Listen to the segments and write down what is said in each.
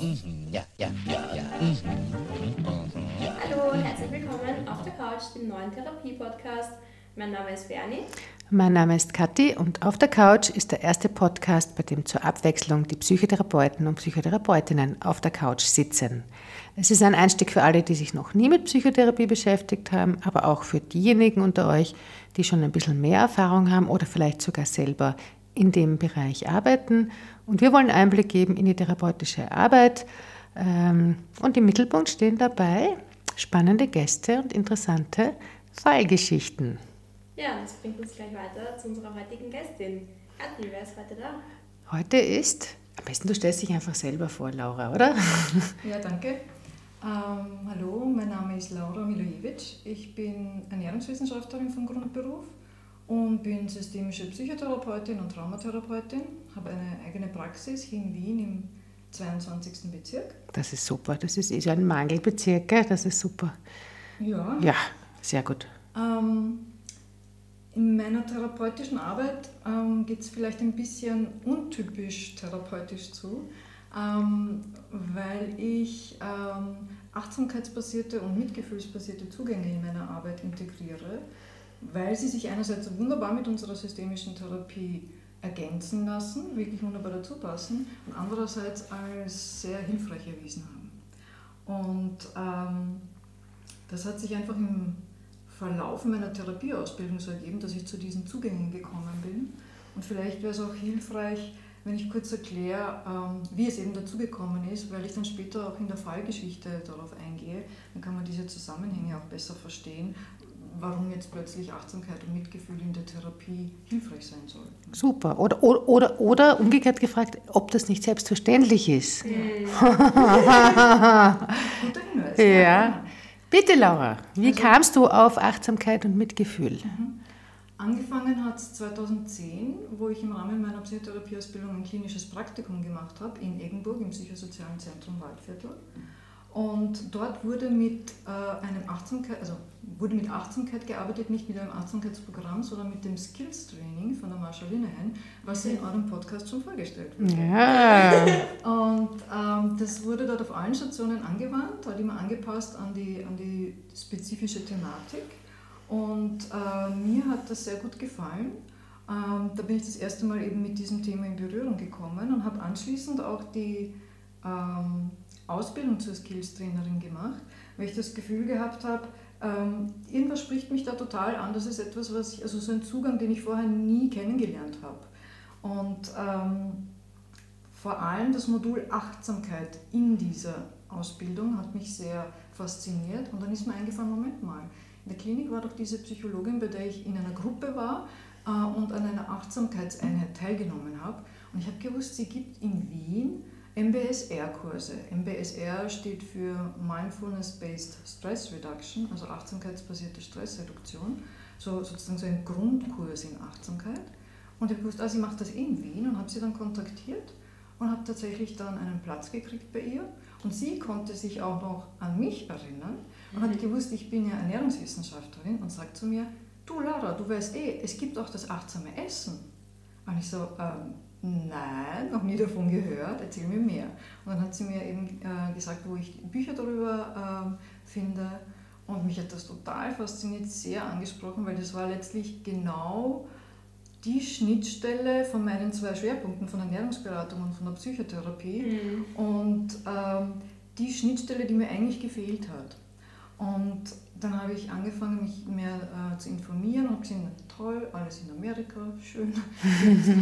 Mhm. Ja, ja, ja, ja. Hallo und herzlich willkommen auf der Couch, dem neuen Therapie-Podcast. Mein Name ist Bernie. Mein Name ist Kathi und auf der Couch ist der erste Podcast, bei dem zur Abwechslung die Psychotherapeuten und Psychotherapeutinnen auf der Couch sitzen. Es ist ein Einstieg für alle, die sich noch nie mit Psychotherapie beschäftigt haben, aber auch für diejenigen unter euch, die schon ein bisschen mehr Erfahrung haben oder vielleicht sogar selber in dem Bereich arbeiten. Und wir wollen Einblick geben in die therapeutische Arbeit. Ähm, und im Mittelpunkt stehen dabei spannende Gäste und interessante Fallgeschichten. Ja, das bringt uns gleich weiter zu unserer heutigen Gästin. Kathi, wer ist heute da? Heute ist, am besten du stellst dich einfach selber vor, Laura, oder? Ja, danke. Ähm, hallo, mein Name ist Laura Milojevic. Ich bin Ernährungswissenschaftlerin von Grundberuf und bin systemische Psychotherapeutin und Traumatherapeutin. Habe eine eigene Praxis hier in Wien im 22. Bezirk. Das ist super. Das ist so ein Mangelbezirk, gell? Das ist super. Ja. Ja, sehr gut. Ähm, in meiner therapeutischen Arbeit ähm, geht es vielleicht ein bisschen untypisch therapeutisch zu, ähm, weil ich ähm, achtsamkeitsbasierte und mitgefühlsbasierte Zugänge in meiner Arbeit integriere, weil sie sich einerseits wunderbar mit unserer systemischen Therapie ergänzen lassen, wirklich wunderbar dazu passen und andererseits als sehr hilfreich erwiesen haben. Und ähm, das hat sich einfach im Verlauf meiner Therapieausbildung so ergeben, dass ich zu diesen Zugängen gekommen bin. Und vielleicht wäre es auch hilfreich, wenn ich kurz erkläre, ähm, wie es eben dazu gekommen ist, weil ich dann später auch in der Fallgeschichte darauf eingehe. Dann kann man diese Zusammenhänge auch besser verstehen, warum jetzt plötzlich Achtsamkeit und Mitgefühl in der Therapie hilfreich sein sollten. Super. Oder, oder, oder, oder umgekehrt gefragt, ob das nicht selbstverständlich ist. Guter Hinweis. Ja. Bitte, Laura, wie Also- kamst du auf Achtsamkeit und Mitgefühl? Angefangen hat es 2010, wo ich im Rahmen meiner Psychotherapieausbildung ein klinisches Praktikum gemacht habe in Eggenburg im psychosozialen Zentrum Waldviertel. Und dort wurde mit, äh, einem Achtsamkeit, also wurde mit Achtsamkeit gearbeitet, nicht mit einem Achtsamkeitsprogramm, sondern mit dem Skills Training von der Marsha Linehan, was in eurem Podcast schon vorgestellt wurde. Ja. Und ähm, das wurde dort auf allen Stationen angewandt, halt immer angepasst an die, an die spezifische Thematik. Und äh, mir hat das sehr gut gefallen. Ähm, da bin ich das erste Mal eben mit diesem Thema in Berührung gekommen und habe anschließend auch die ähm, Ausbildung zur Skills-Trainerin gemacht, weil ich das Gefühl gehabt habe, ähm, irgendwas spricht mich da total an. Das ist etwas, was ich, also so ein Zugang, den ich vorher nie kennengelernt habe. Und ähm, vor allem das Modul Achtsamkeit in dieser Ausbildung hat mich sehr fasziniert. Und dann ist mir eingefallen, Moment mal, in der Klinik war doch diese Psychologin, bei der ich in einer Gruppe war äh, und an einer Achtsamkeitseinheit teilgenommen habe. Und ich habe gewusst, sie gibt in Wien MBSR-Kurse. MBSR steht für Mindfulness-Based Stress Reduction, also achtsamkeitsbasierte Stressreduktion, so sozusagen so ein Grundkurs in Achtsamkeit. Und ich habe gewusst, ah, sie macht das in Wien und habe sie dann kontaktiert und habe tatsächlich dann einen Platz gekriegt bei ihr. Und sie konnte sich auch noch an mich erinnern und hat gewusst, ich bin ja Ernährungswissenschaftlerin und sagt zu mir, du Laura, du weißt eh, es gibt auch das achtsame Essen. Und ich so, ähm, nein, noch nie davon gehört, erzähl mir mehr. Und dann hat sie mir eben äh, gesagt, wo ich Bücher darüber ähm, finde. Und mich hat das total fasziniert, sehr angesprochen, weil das war letztlich genau die Schnittstelle von meinen zwei Schwerpunkten, von Ernährungsberatung und von der Psychotherapie. Und ähm, die Schnittstelle, die mir eigentlich gefehlt hat. Und dann habe ich angefangen, mich mehr äh, zu informieren und gesehen, toll, alles in Amerika, schön,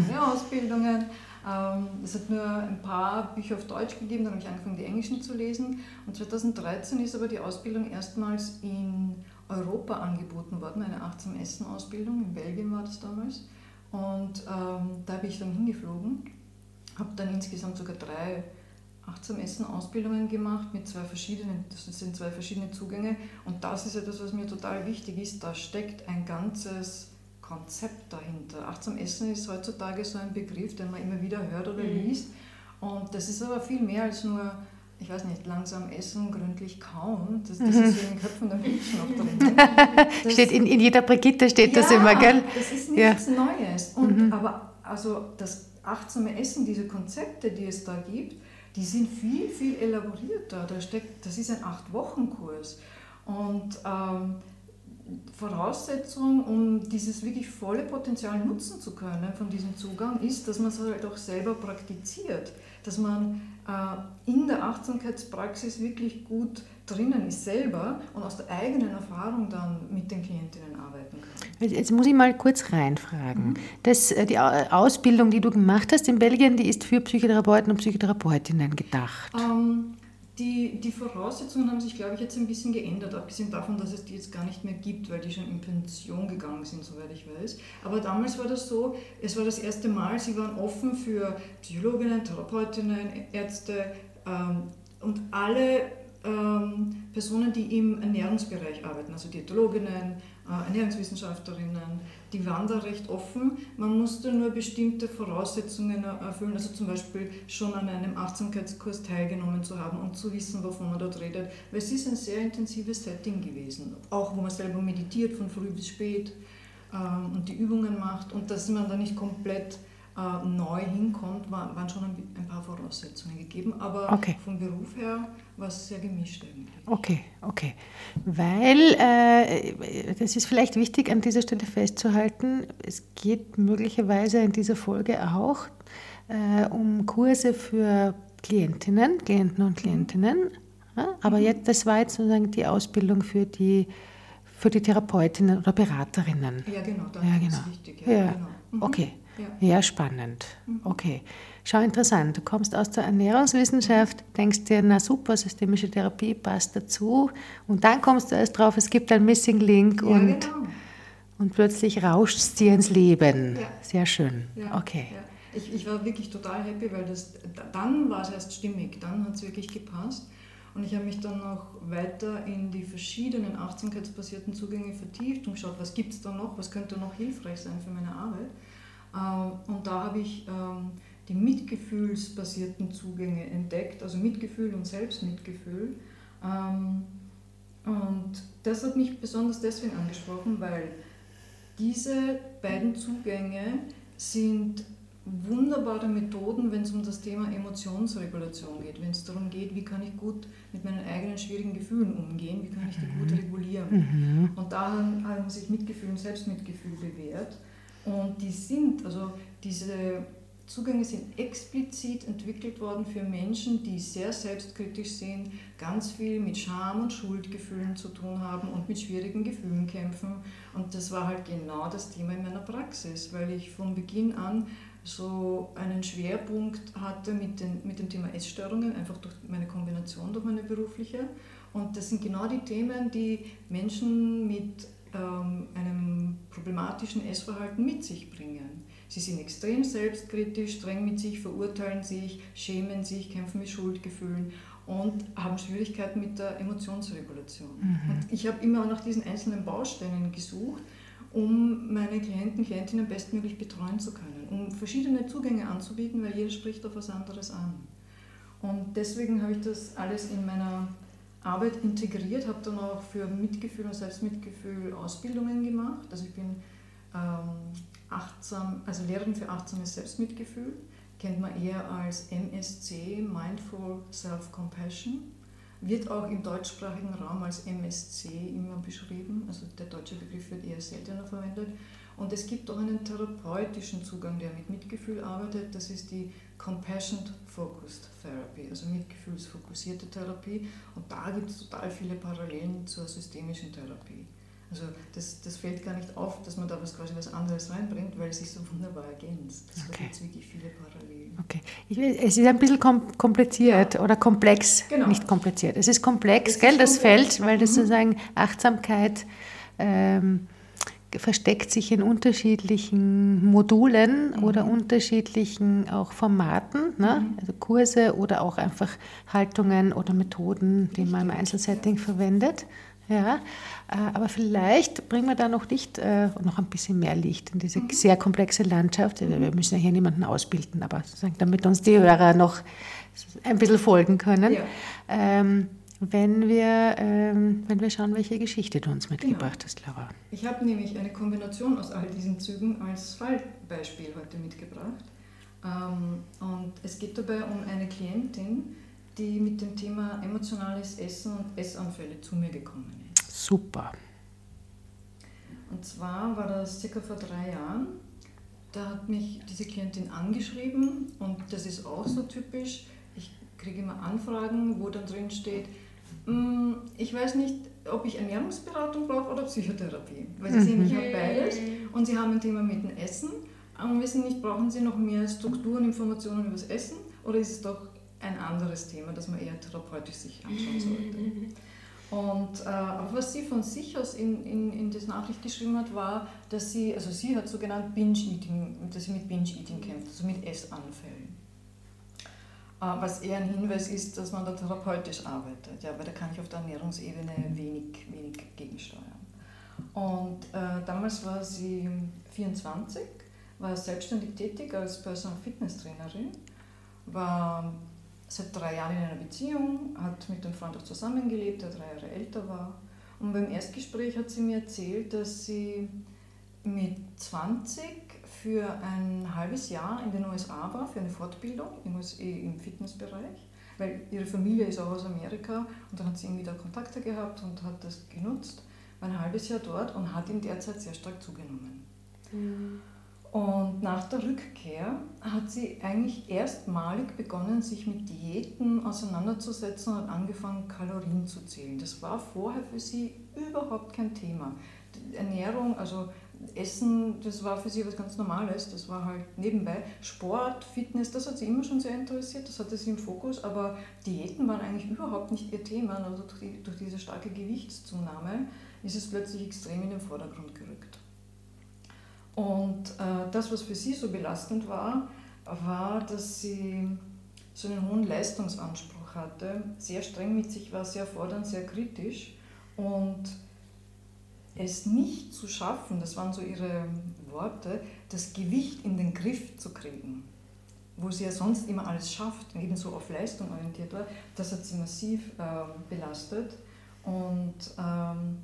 mehr Ausbildungen. Ähm, es hat nur ein paar Bücher auf Deutsch gegeben, dann habe ich angefangen, die englischen zu lesen. Und 2013 ist aber die Ausbildung erstmals in Europa angeboten worden, eine achtsam Essen-Ausbildung, in Belgien war das damals. Und ähm, da bin ich dann hingeflogen, habe dann insgesamt sogar drei achtsam Essen Ausbildungen gemacht mit zwei verschiedenen, das sind zwei verschiedene Zugänge und das ist etwas, was mir total wichtig ist, da steckt ein ganzes Konzept dahinter. Achtsam Essen ist heutzutage so ein Begriff, den man immer wieder hört oder Mhm. liest und das ist aber viel mehr als nur, ich weiß nicht, langsam essen, gründlich kauen, das, das ist so in den Köpfen der Menschen auch drin. Das- Steht in, in jeder Brigitte steht das immer, gell? das ist Ja. nichts Neues. Und, Aber also das achtsame Essen, diese Konzepte, die es da gibt, die sind viel, viel elaborierter. Da steckt, das ist ein Acht-Wochen-Kurs. Und ähm, Voraussetzung, um dieses wirklich volle Potenzial nutzen zu können von diesem Zugang, ist, dass man es halt auch selber praktiziert, dass man äh, in der Achtsamkeitspraxis wirklich gut drinnen ist selber und aus der eigenen Erfahrung dann mit den Klientinnen. Jetzt muss ich mal kurz reinfragen. Das, äh, die Ausbildung, die du gemacht hast in Belgien, die ist für Psychotherapeuten und Psychotherapeutinnen gedacht. Ähm, die, die Voraussetzungen haben sich, glaube ich, jetzt ein bisschen geändert, abgesehen davon, dass es die jetzt gar nicht mehr gibt, weil die schon in Pension gegangen sind, soweit ich weiß. Aber damals war das so, es war das erste Mal, sie waren offen für Psychologinnen, Therapeutinnen, Ärzte ähm, und alle ähm, Personen, die im Ernährungsbereich arbeiten, also Diätologinnen, Ernährungswissenschaftlerinnen, die waren da recht offen. Man musste nur bestimmte Voraussetzungen erfüllen, also zum Beispiel schon an einem Achtsamkeitskurs teilgenommen zu haben und zu wissen, wovon man dort redet. Weil es ist ein sehr intensives Setting gewesen, auch wo man selber meditiert von früh bis spät ähm, und die Übungen macht und dass man da nicht komplett äh, neu hinkommt, waren schon ein, paar Voraussetzungen gegeben, aber okay. vom Beruf her war es sehr gemischt eigentlich. Okay, okay. Weil, äh, das ist vielleicht wichtig an dieser Stelle festzuhalten, es geht möglicherweise in dieser Folge auch äh, um Kurse für Klientinnen, Klienten und Klientinnen. Ja? Aber mhm. jetzt, das war jetzt sozusagen die Ausbildung für die, für die Therapeutinnen oder Beraterinnen. Ja, genau, das ja, genau. ist wichtig. Ja, ja. Genau. Mhm. Okay. Ja, ja spannend. Mhm. Okay. Schau, interessant. Du kommst aus der Ernährungswissenschaft, denkst dir, na super, systemische Therapie passt dazu. Und dann kommst du erst drauf, es gibt ein Missing Link ja, und, genau. und plötzlich rauscht es dir ins Leben. Ja. Sehr schön. Okay. Ich, ich, war wirklich total happy, weil das, dann war es erst stimmig, dann hat es wirklich gepasst. Und ich habe mich dann noch weiter in die verschiedenen achtsamkeitsbasierten Zugänge vertieft und geschaut, was gibt es da noch, was könnte noch hilfreich sein für meine Arbeit. Ähm, und da habe ich ähm, die mitgefühlsbasierten Zugänge entdeckt, also Mitgefühl und Selbstmitgefühl. Ähm, und das hat mich besonders deswegen angesprochen, weil diese beiden Zugänge sind wunderbare Methoden, wenn es um das Thema Emotionsregulation geht, wenn es darum geht, wie kann ich gut mit meinen eigenen schwierigen Gefühlen umgehen, wie kann ich die gut mhm. regulieren. Mhm. Und da haben sich Mitgefühl und Selbstmitgefühl bewährt. Und die sind, also diese Zugänge sind explizit entwickelt worden für Menschen, die sehr selbstkritisch sind, ganz viel mit Scham und Schuldgefühlen zu tun haben und mit schwierigen Gefühlen kämpfen. Und das war halt genau das Thema in meiner Praxis, weil ich von Beginn an so einen Schwerpunkt hatte mit, den, mit dem Thema Essstörungen, einfach durch meine Kombination, durch meine berufliche. Und das sind genau die Themen, die Menschen mit ähm, einem problematischen Essverhalten mit sich bringen. Sie sind extrem selbstkritisch, streng mit sich, verurteilen sich, schämen sich, kämpfen mit Schuldgefühlen und haben Schwierigkeiten mit der Emotionsregulation. Mhm. Und ich habe immer nach diesen einzelnen Bausteinen gesucht, um meine Klienten, Klientinnen bestmöglich betreuen zu können, um verschiedene Zugänge anzubieten, weil jeder spricht auf was anderes an. Und deswegen habe ich das alles in meiner Arbeit integriert, habe dann auch für Mitgefühl und Selbstmitgefühl Ausbildungen gemacht. Also ich bin ähm, achtsam, also Lehrerin für achtsames Selbstmitgefühl, kennt man eher als MSC, Mindful Self-Compassion, wird auch im deutschsprachigen Raum als MSC immer beschrieben, also der deutsche Begriff wird eher seltener verwendet. Und es gibt auch einen therapeutischen Zugang, der mit Mitgefühl arbeitet, das ist die Compassion Focused Therapy, also mitgefühlsfokussierte Therapie. Und da gibt es total viele Parallelen zur systemischen Therapie. Also das, das fällt gar nicht auf, dass man da was quasi was anderes reinbringt, weil es sich so wunderbar ergänzt. Also okay. Da gibt es wirklich viele Parallelen. Okay. Ich, es ist ein bisschen kompliziert ja. oder komplex, genau. nicht kompliziert. Es ist komplex, es gell, ist das komplex. Feld, weil das mhm. sozusagen Achtsamkeit ähm, versteckt sich in unterschiedlichen Modulen mhm. oder unterschiedlichen auch Formaten, ne? Mhm. also Kurse oder auch einfach Haltungen oder Methoden, die man im Einzelsetting verwendet. Ja, äh, aber vielleicht bringen wir da noch Licht, äh, noch ein bisschen mehr Licht in diese mhm. sehr komplexe Landschaft. Wir müssen ja hier niemanden ausbilden, aber damit uns die Hörer noch ein bisschen folgen können. Ja. Ähm, wenn wir, ähm, wenn wir schauen, welche Geschichte du uns mitgebracht genau. hast, Laura. Ich habe nämlich eine Kombination aus all diesen Zügen als Fallbeispiel heute mitgebracht. Ähm, und es geht dabei um eine Klientin, die mit dem Thema emotionales Essen und Essanfälle zu mir gekommen ist. Super. Und zwar war das circa vor drei Jahren. Da hat mich diese Klientin angeschrieben und das ist auch so typisch. Ich kriege immer Anfragen, wo dann drin steht, "Mm, ich weiß nicht, ob ich Ernährungsberatung brauche oder Psychotherapie. Weil sie sehen, ich habe beides und sie haben ein Thema mit dem Essen und wissen nicht, brauchen sie noch mehr Strukturen, Informationen über das Essen oder ist es doch ein anderes Thema, das man eher therapeutisch sich anschauen sollte. Und äh, aber was sie von sich aus in, in, in das Nachricht geschrieben hat, war, dass sie, also sie hat so genannt Binge-Eating, dass sie mit Binge-Eating kämpft, also mit Essanfällen. Äh, was eher ein Hinweis ist, dass man da therapeutisch arbeitet, ja, weil da kann ich auf der Ernährungsebene wenig, wenig gegensteuern. Und äh, damals war sie 24, war selbstständig tätig als Personal Fitness Trainerin, war seit drei Jahren in einer Beziehung, hat mit dem Freund auch zusammengelebt, der drei Jahre älter war. Und beim Erstgespräch hat sie mir erzählt, dass sie mit 20 für ein halbes Jahr in den USA war, für eine Fortbildung im, Fitnessbereich, weil ihre Familie ist auch aus Amerika und dann hat sie irgendwie da Kontakte gehabt und hat das genutzt, war ein halbes Jahr dort und hat in der Zeit sehr stark zugenommen. Und nach der Rückkehr hat sie eigentlich erstmalig begonnen, sich mit Diäten auseinanderzusetzen und angefangen, Kalorien zu zählen. Das war vorher für sie überhaupt kein Thema. Die Ernährung, also Essen, das war für sie was ganz Normales. Das war halt nebenbei. Sport, Fitness, das hat sie immer schon sehr interessiert, das hatte sie im Fokus, aber Diäten waren eigentlich überhaupt nicht ihr Thema. Also durch, die, durch diese starke Gewichtszunahme ist es plötzlich extrem in den Vordergrund gerückt. Und äh, das, was für sie so belastend war, war, dass sie so einen hohen Leistungsanspruch hatte, sehr streng mit sich war, sehr fordernd, sehr kritisch und es nicht zu schaffen, das waren so ihre Worte, das Gewicht in den Griff zu kriegen, wo sie ja sonst immer alles schafft eben so auf Leistung orientiert war, das hat sie massiv äh, belastet und ähm,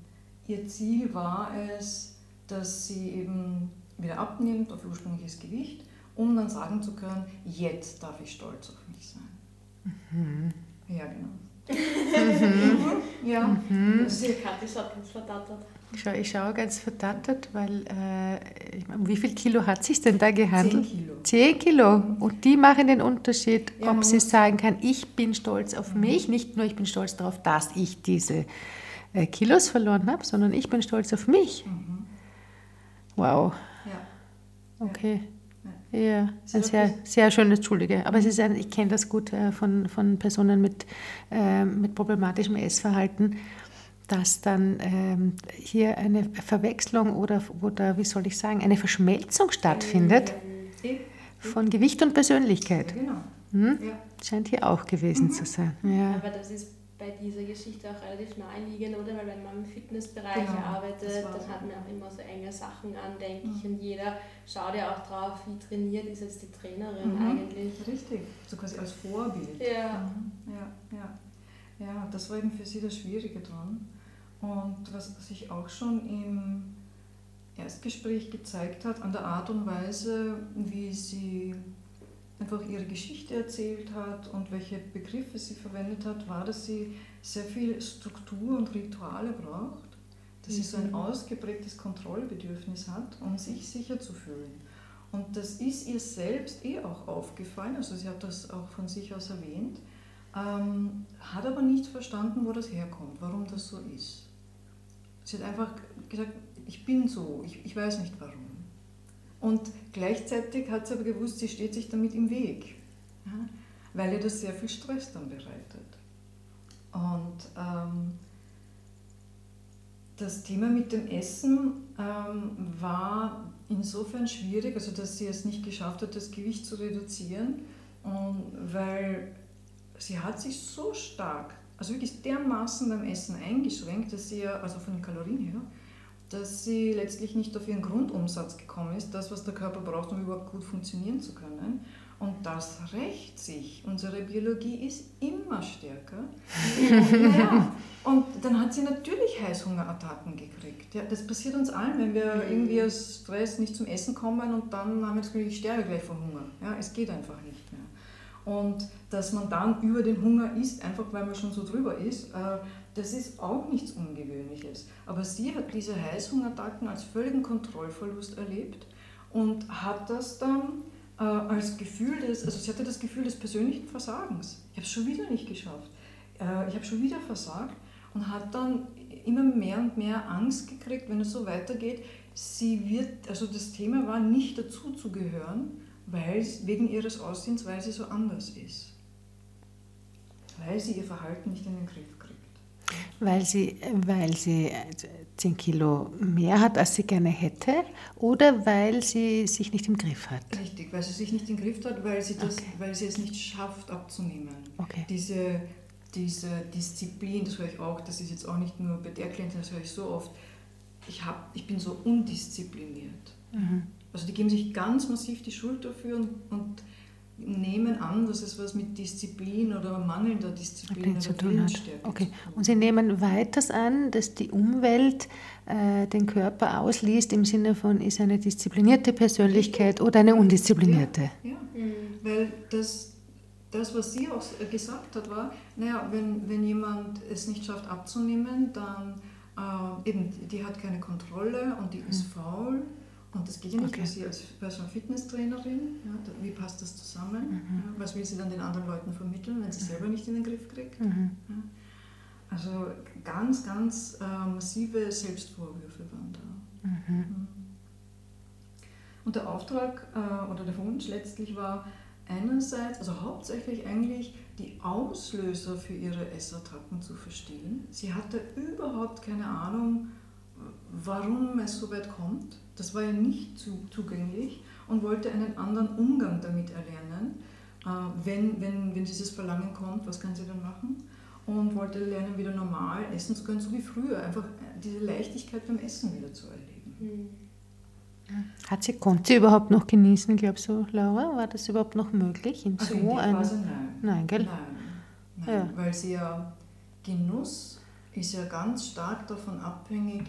ihr Ziel war es, dass sie eben wieder abnimmt auf ursprüngliches Gewicht, um dann sagen zu können, jetzt darf ich stolz auf mich sein. Mhm. Ja, genau. Mhm. Ja. Kathi schaut ganz verdattert. Ich schaue, ich schaue ganz verdattert, weil äh, ich meine, um wie viel Kilo hat sich denn da gehandelt? Zehn Kilo. Zehn Kilo. Und die machen den Unterschied, Ja, ob sie sagen kann, ich bin stolz auf mich, nicht nur ich bin stolz darauf, dass ich diese äh, Kilos verloren habe, sondern ich bin stolz auf mich. Mhm. Wow, Ja. okay. Ja. Ist ein sehr, sehr schönes, Entschuldige. Aber es ist ein, ich kenne das gut äh, von, von Personen mit, äh, mit problematischem Essverhalten, dass dann ähm, hier eine Verwechslung oder, oder, wie soll ich sagen, eine Verschmelzung stattfindet Eh, von Gewicht und Persönlichkeit. genau. Hm? Ja. Scheint hier auch gewesen Mhm. zu sein. Ja. Aber das ist bei dieser Geschichte auch relativ naheliegend, oder? Weil wenn man im Fitnessbereich Genau, arbeitet, dann so. hat man auch immer so enge Sachen an, denke ich. Mhm. Und jeder schaut ja auch drauf, wie trainiert ist jetzt die Trainerin Mhm. eigentlich. Richtig, so quasi als Vorbild. Ja. Mhm. Ja, ja. ja, das war eben für sie das Schwierige dran. Und was sich auch schon im Erstgespräch gezeigt hat, an der Art und Weise, wie sie einfach ihre Geschichte erzählt hat und welche Begriffe sie verwendet hat, war, dass sie sehr viel Struktur und Rituale braucht, dass sie so ein Mhm. ausgeprägtes Kontrollbedürfnis hat, um sich sicher zu fühlen. Und das ist ihr selbst eh auch aufgefallen, also sie hat das auch von sich aus erwähnt, ähm, hat aber nicht verstanden, wo das herkommt, warum das so ist. Sie hat einfach gesagt, ich bin so, ich, ich weiß nicht warum. Und gleichzeitig hat sie aber gewusst, sie steht sich damit im Weg, ja, weil ihr das sehr viel Stress dann bereitet. Und ähm, das Thema mit dem Essen ähm, war insofern schwierig, also dass sie es nicht geschafft hat, das Gewicht zu reduzieren, und weil sie hat sich so stark, also wirklich dermaßen beim Essen eingeschränkt, dass sie ja, also von den Kalorien her, dass sie letztlich nicht auf ihren Grundumsatz gekommen ist, das, was der Körper braucht, um überhaupt gut funktionieren zu können. Und das rächt sich. Unsere Biologie ist immer stärker. ja, und dann hat sie natürlich Heißhungerattacken gekriegt. Ja, das passiert uns allen, wenn wir irgendwie aus Stress nicht zum Essen kommen und dann haben wir das Gefühl, ich sterbe gleich vor Hunger. Ja, es geht einfach nicht mehr. Und dass man dann über den Hunger isst, einfach weil man schon so drüber ist, äh, das ist auch nichts Ungewöhnliches. Aber sie hat diese Heißhungerattacken als völligen Kontrollverlust erlebt und hat das dann äh, als Gefühl des, also sie hatte das Gefühl des persönlichen Versagens. Ich habe es schon wieder nicht geschafft. Äh, ich habe schon wieder versagt und hat dann immer mehr und mehr Angst gekriegt, wenn es so weitergeht. Sie wird, also das Thema war nicht dazu zu gehören, weil wegen ihres Aussehens, weil sie so anders ist. Weil sie ihr Verhalten nicht in den Griff. Weil sie, weil sie 10 Kilo mehr hat, als sie gerne hätte, oder weil sie sich nicht im Griff hat? Richtig, weil sie sich nicht im Griff hat, weil sie, das, okay. weil sie es nicht schafft abzunehmen. Okay. Diese, diese Disziplin, das höre ich auch, das ist jetzt auch nicht nur bei der Klientin, das höre ich so oft, ich, hab, ich bin so undiszipliniert. Mhm. Also die geben sich ganz massiv die Schuld dafür und, und nehmen an, dass es was mit Disziplin oder mangelnder Disziplin zu tun hat. Okay. Und Sie nehmen weiters an, dass die Umwelt äh, den Körper ausliest im Sinne von, ist eine disziplinierte Persönlichkeit oder eine undisziplinierte? Ja, ja. Mhm. weil das, das, was sie auch gesagt hat, war, naja, wenn, wenn jemand es nicht schafft abzunehmen, dann äh, eben, die hat keine Kontrolle und die mhm. ist faul und das geht ja nicht okay. für Sie als Personal Fitnesstrainerin. Ja, wie passt das zusammen? Mhm. Ja, was will sie dann den anderen Leuten vermitteln, wenn sie mhm. selber nicht in den Griff kriegt? Mhm. Ja, also ganz, ganz äh, massive Selbstvorwürfe waren da. Mhm. Und der Auftrag äh, oder der Wunsch letztlich war einerseits, also hauptsächlich eigentlich die Auslöser für ihre Essattacken zu verstehen. Sie hatte überhaupt keine Ahnung, warum es so weit kommt. Das war ja nicht zu, zugänglich und wollte einen anderen Umgang damit erlernen. Äh, wenn, wenn, wenn dieses Verlangen kommt, was kann sie dann machen? Und wollte lernen, wieder normal essen zu können, so wie früher. Einfach diese Leichtigkeit beim Essen wieder zu erleben. Mhm. Hat sie, konnte sie überhaupt noch genießen, glaubst du, Laura? War das überhaupt noch möglich? In also so in einer nein. Nein, gell? Nein, nein. Ja. weil sie ja Genuss ist ja ganz stark davon abhängig,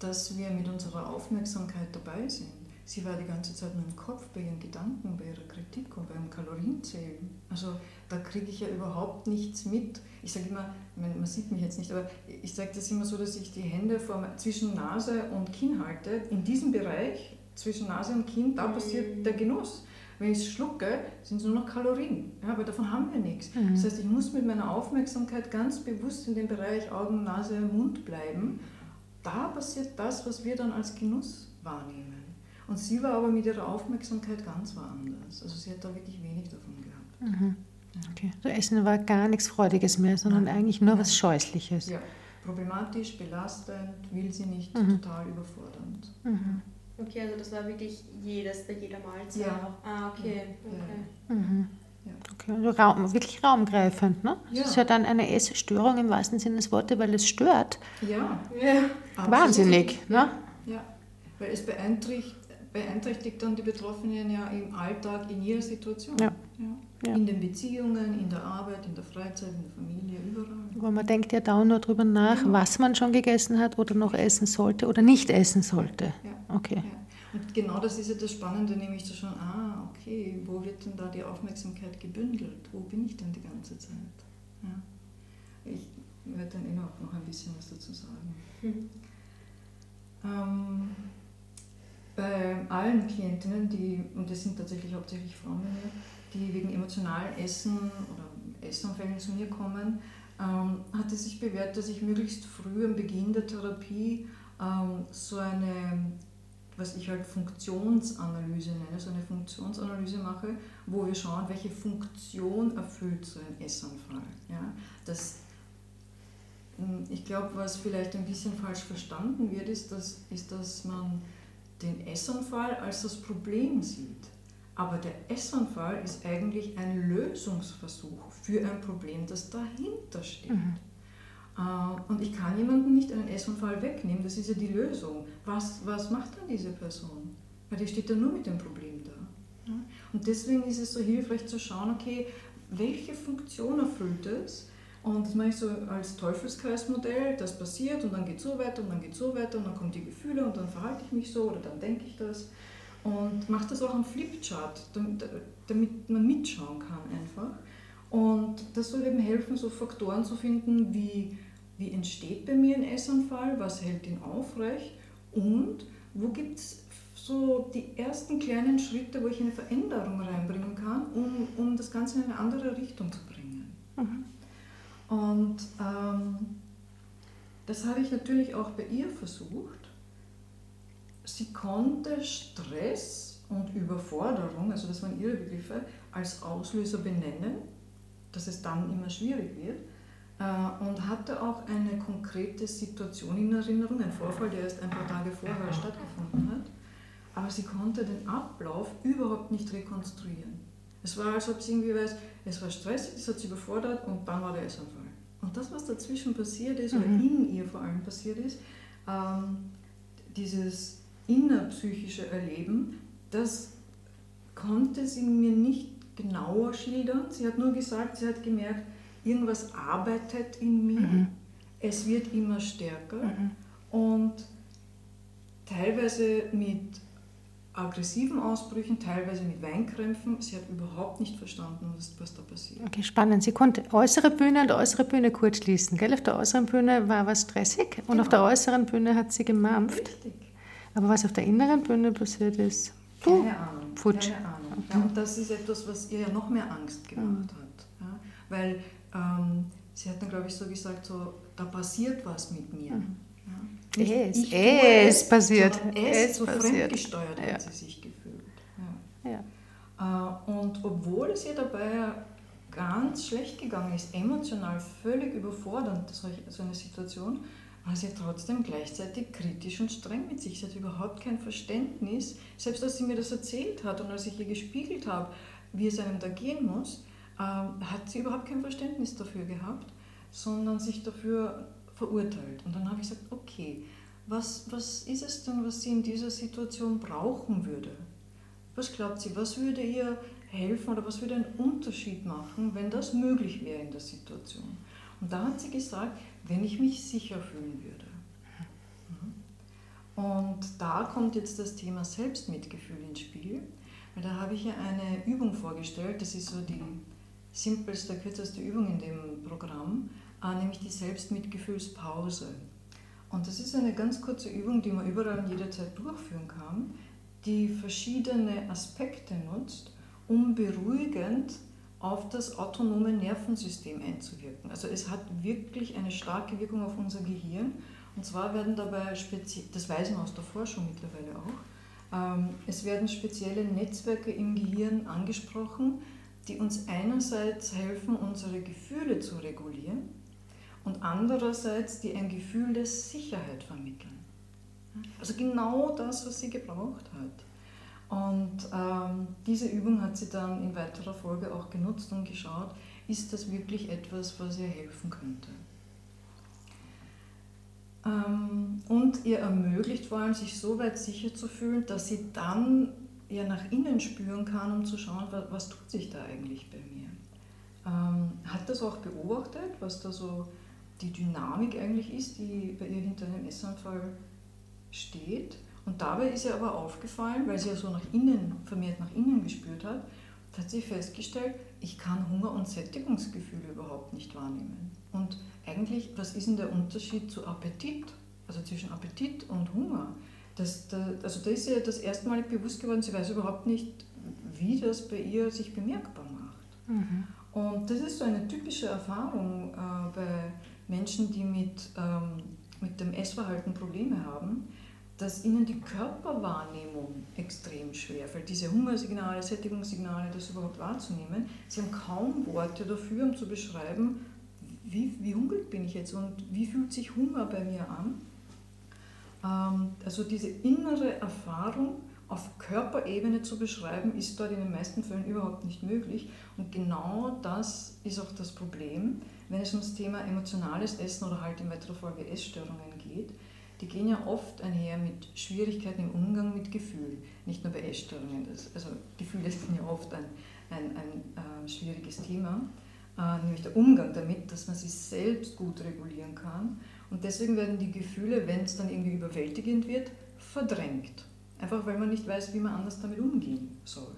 dass wir mit unserer Aufmerksamkeit dabei sind. Sie war die ganze Zeit nur im Kopf bei ihren Gedanken, bei ihrer Kritik und beim Kalorienzählen. Also da kriege ich ja überhaupt nichts mit. Ich sage immer, man, sieht mich jetzt nicht, aber ich sage das immer so, dass ich die Hände vor, zwischen Nase und Kinn halte. In diesem Bereich zwischen Nase und Kinn, da passiert der Genuss. Wenn ich es schlucke, sind es nur noch Kalorien, ja, aber davon haben wir nichts. Mhm. Das heißt, ich muss mit meiner Aufmerksamkeit ganz bewusst in dem Bereich Augen, Nase, Mund bleiben da passiert das, was wir dann als Genuss wahrnehmen. Und sie war aber mit ihrer Aufmerksamkeit ganz woanders. Also sie hat da wirklich wenig davon gehabt. Mhm. Okay. So Essen war gar nichts Freudiges mehr, sondern Nein. eigentlich nur Nein. was Scheußliches. Ja, problematisch, belastend, will sie nicht, mhm. total überfordernd. Mhm. Okay, also das war wirklich jedes bei jeder Mahlzeit. Ja. Ah, okay. okay. Mhm. Ja. Okay, also Raum, wirklich raumgreifend. Ne? Ja. Das ist ja dann eine Essstörung im wahrsten Sinne des Wortes, weil es stört. Ja. ja. Wahnsinnig. Ne? Ja, weil es beeinträchtigt, beeinträchtigt dann die Betroffenen ja im Alltag, in ihrer Situation. Ja. Ja. In den Beziehungen, in der Arbeit, in der Freizeit, in der Familie, überall. Aber man denkt ja dauernd nur darüber nach, was man schon gegessen hat oder noch essen sollte oder nicht essen sollte. Ja. Okay. Und genau das ist ja das Spannende, nämlich zu schauen, ah, okay, wo wird denn da die Aufmerksamkeit gebündelt? Wo bin ich denn die ganze Zeit? Ja. Ich werde dann eh noch, noch ein bisschen was dazu sagen. Mhm. Ähm, bei allen Klientinnen, die, und das sind tatsächlich hauptsächlich Frauen die wegen emotionalen Essen oder Essanfällen zu mir kommen, ähm, hat es sich bewährt, dass ich möglichst früh am Beginn der Therapie ähm, so eine was ich halt Funktionsanalyse nenne, so eine Funktionsanalyse mache, wo wir schauen, welche Funktion erfüllt so ein Essanfall. Ja? Das, hm, ich glaube, was vielleicht ein bisschen falsch verstanden wird, ist, dass, ist, dass man den Essanfall als das Problem sieht. Aber der Essanfall ist eigentlich ein Lösungsversuch für ein Problem, das dahinter steht. Mhm. Äh, und ich kann jemanden nicht einen Essunfall wegnehmen, das ist ja die Lösung. Was, was macht dann diese Person? Weil die steht ja nur mit dem Problem da. Und deswegen ist es so hilfreich zu schauen, okay, welche Funktion erfüllt es? Und das mache ich so als Teufelskreismodell, das passiert und dann geht so weiter und dann geht so weiter und dann kommen die Gefühle und dann verhalte ich mich so oder dann denke ich das. Und mache das auch am Flipchart, damit man mitschauen kann einfach. Und das soll eben helfen, so Faktoren zu finden, wie, wie entsteht bei mir ein Essanfall, was hält ihn aufrecht und wo gibt es so die ersten kleinen Schritte, wo ich eine Veränderung reinbringen kann, um, um das Ganze in eine andere Richtung zu bringen. Mhm. Und ähm, das habe ich natürlich auch bei ihr versucht. Sie konnte Stress und Überforderung, also das waren ihre Begriffe, als Auslöser benennen, dass es dann immer schwierig wird. Äh, und hatte auch eine konkrete Situation in Erinnerung, ein Vorfall, der erst ein paar Tage vorher stattgefunden hat. Aber sie konnte den Ablauf überhaupt nicht rekonstruieren. Es war, als ob sie irgendwie weiß, es war stressig, das hat sie überfordert und dann war der Essanfall. Und das, was dazwischen passiert ist, mhm. oder in ihr vor allem passiert ist, ähm, dieses innerpsychische Erleben, das konnte sie mir nicht genauer schildern. Sie hat nur gesagt, sie hat gemerkt, irgendwas arbeitet in mir, mhm. es wird immer stärker mhm. und teilweise mit aggressiven Ausbrüchen, teilweise mit Weinkrämpfen. Sie hat überhaupt nicht verstanden, was, was da passiert. Okay, spannend. Sie konnte äußere Bühne und äußere Bühne kurz schließen. Gell? Auf der äußeren Bühne war was stressig und genau. auf der äußeren Bühne hat sie gemampft. Richtig. Aber was auf der inneren Bühne passiert ist, puh, keine Ahnung. Futsch. Keine Ahnung. Ja, und das ist etwas, was ihr ja noch mehr Angst gemacht mhm. hat. Ja? Weil ähm, sie hat dann, glaube ich, so gesagt, so, da passiert was mit mir. Mhm. Nicht es, ich es, es passiert. Es, es so passiert. fremdgesteuert ja. hat sie sich gefühlt. Ja. Ja. Äh, und obwohl es ihr dabei ganz schlecht gegangen ist, emotional völlig überfordernd, so eine Situation, sie trotzdem gleichzeitig kritisch und streng mit sich. Sie hat überhaupt kein Verständnis, selbst als sie mir das erzählt hat und als ich ihr gespiegelt habe, wie es einem da gehen muss, ähm, hat sie überhaupt kein Verständnis dafür gehabt, sondern sich dafür verurteilt. Und dann habe ich gesagt, okay, was, was ist es denn, was sie in dieser Situation brauchen würde? Was glaubt sie, was würde ihr helfen oder was würde einen Unterschied machen, wenn das möglich wäre in der Situation? Und da hat sie gesagt, wenn ich mich sicher fühlen würde. Mhm. Und da kommt jetzt das Thema Selbstmitgefühl ins Spiel, weil da habe ich ihr eine Übung vorgestellt, das ist so die simpelste, kürzeste Übung in dem Programm, äh, nämlich die Selbstmitgefühlspause. Und das ist eine ganz kurze Übung, die man überall und jederzeit durchführen kann, die verschiedene Aspekte nutzt, um beruhigend auf das autonome Nervensystem einzuwirken. Also es hat wirklich eine starke Wirkung auf unser Gehirn. Und zwar werden dabei, das weiß man aus der Forschung mittlerweile auch, ähm, es werden spezielle Netzwerke im Gehirn angesprochen, die uns einerseits helfen, unsere Gefühle zu regulieren und andererseits die ein Gefühl der Sicherheit vermitteln. Also genau das, was sie gebraucht hat. Und ähm, diese Übung hat sie dann in weiterer Folge auch genutzt und geschaut, ist das wirklich etwas, was ihr helfen könnte. Ähm, und ihr ermöglicht vor allem, sich so weit sicher zu fühlen, dass sie dann ja nach innen spüren kann, um zu schauen, was, was tut sich da eigentlich bei mir. Ähm, hat das auch beobachtet, was da so die Dynamik eigentlich ist, die bei ihr hinter einem Essanfall steht. Und dabei ist ihr aber aufgefallen, weil sie ja so nach innen, vermehrt nach innen gespürt hat, hat sie festgestellt, ich kann Hunger und Sättigungsgefühle überhaupt nicht wahrnehmen. Und eigentlich, was ist denn der Unterschied zu Appetit? Also zwischen Appetit und Hunger? Das, da, also da ist ihr das erste Mal bewusst geworden, sie weiß überhaupt nicht, wie das bei ihr sich bemerkbar macht. Mhm. Und das ist so eine typische Erfahrung äh, bei Menschen, die mit, ähm, mit dem Essverhalten Probleme haben, dass ihnen die Körperwahrnehmung extrem schwer fällt. Diese Hungersignale, Sättigungssignale, das überhaupt wahrzunehmen. Sie haben kaum Worte dafür, um zu beschreiben, wie, wie hungrig bin ich jetzt und wie fühlt sich Hunger bei mir an. Ähm, also diese innere Erfahrung auf Körperebene zu beschreiben, ist dort in den meisten Fällen überhaupt nicht möglich. Und genau das ist auch das Problem, wenn es ums Thema emotionales Essen oder halt in weiterer Folge Essstörungen geht, die gehen ja oft einher mit Schwierigkeiten im Umgang mit Gefühl. Nicht nur bei Essstörungen. Also Gefühle sind ja oft ein, ein, ein äh, schwieriges Thema, äh, nämlich der Umgang damit, dass man sich selbst gut regulieren kann. Und deswegen werden die Gefühle, wenn es dann irgendwie überwältigend wird, verdrängt. Einfach weil man nicht weiß, wie man anders damit umgehen soll.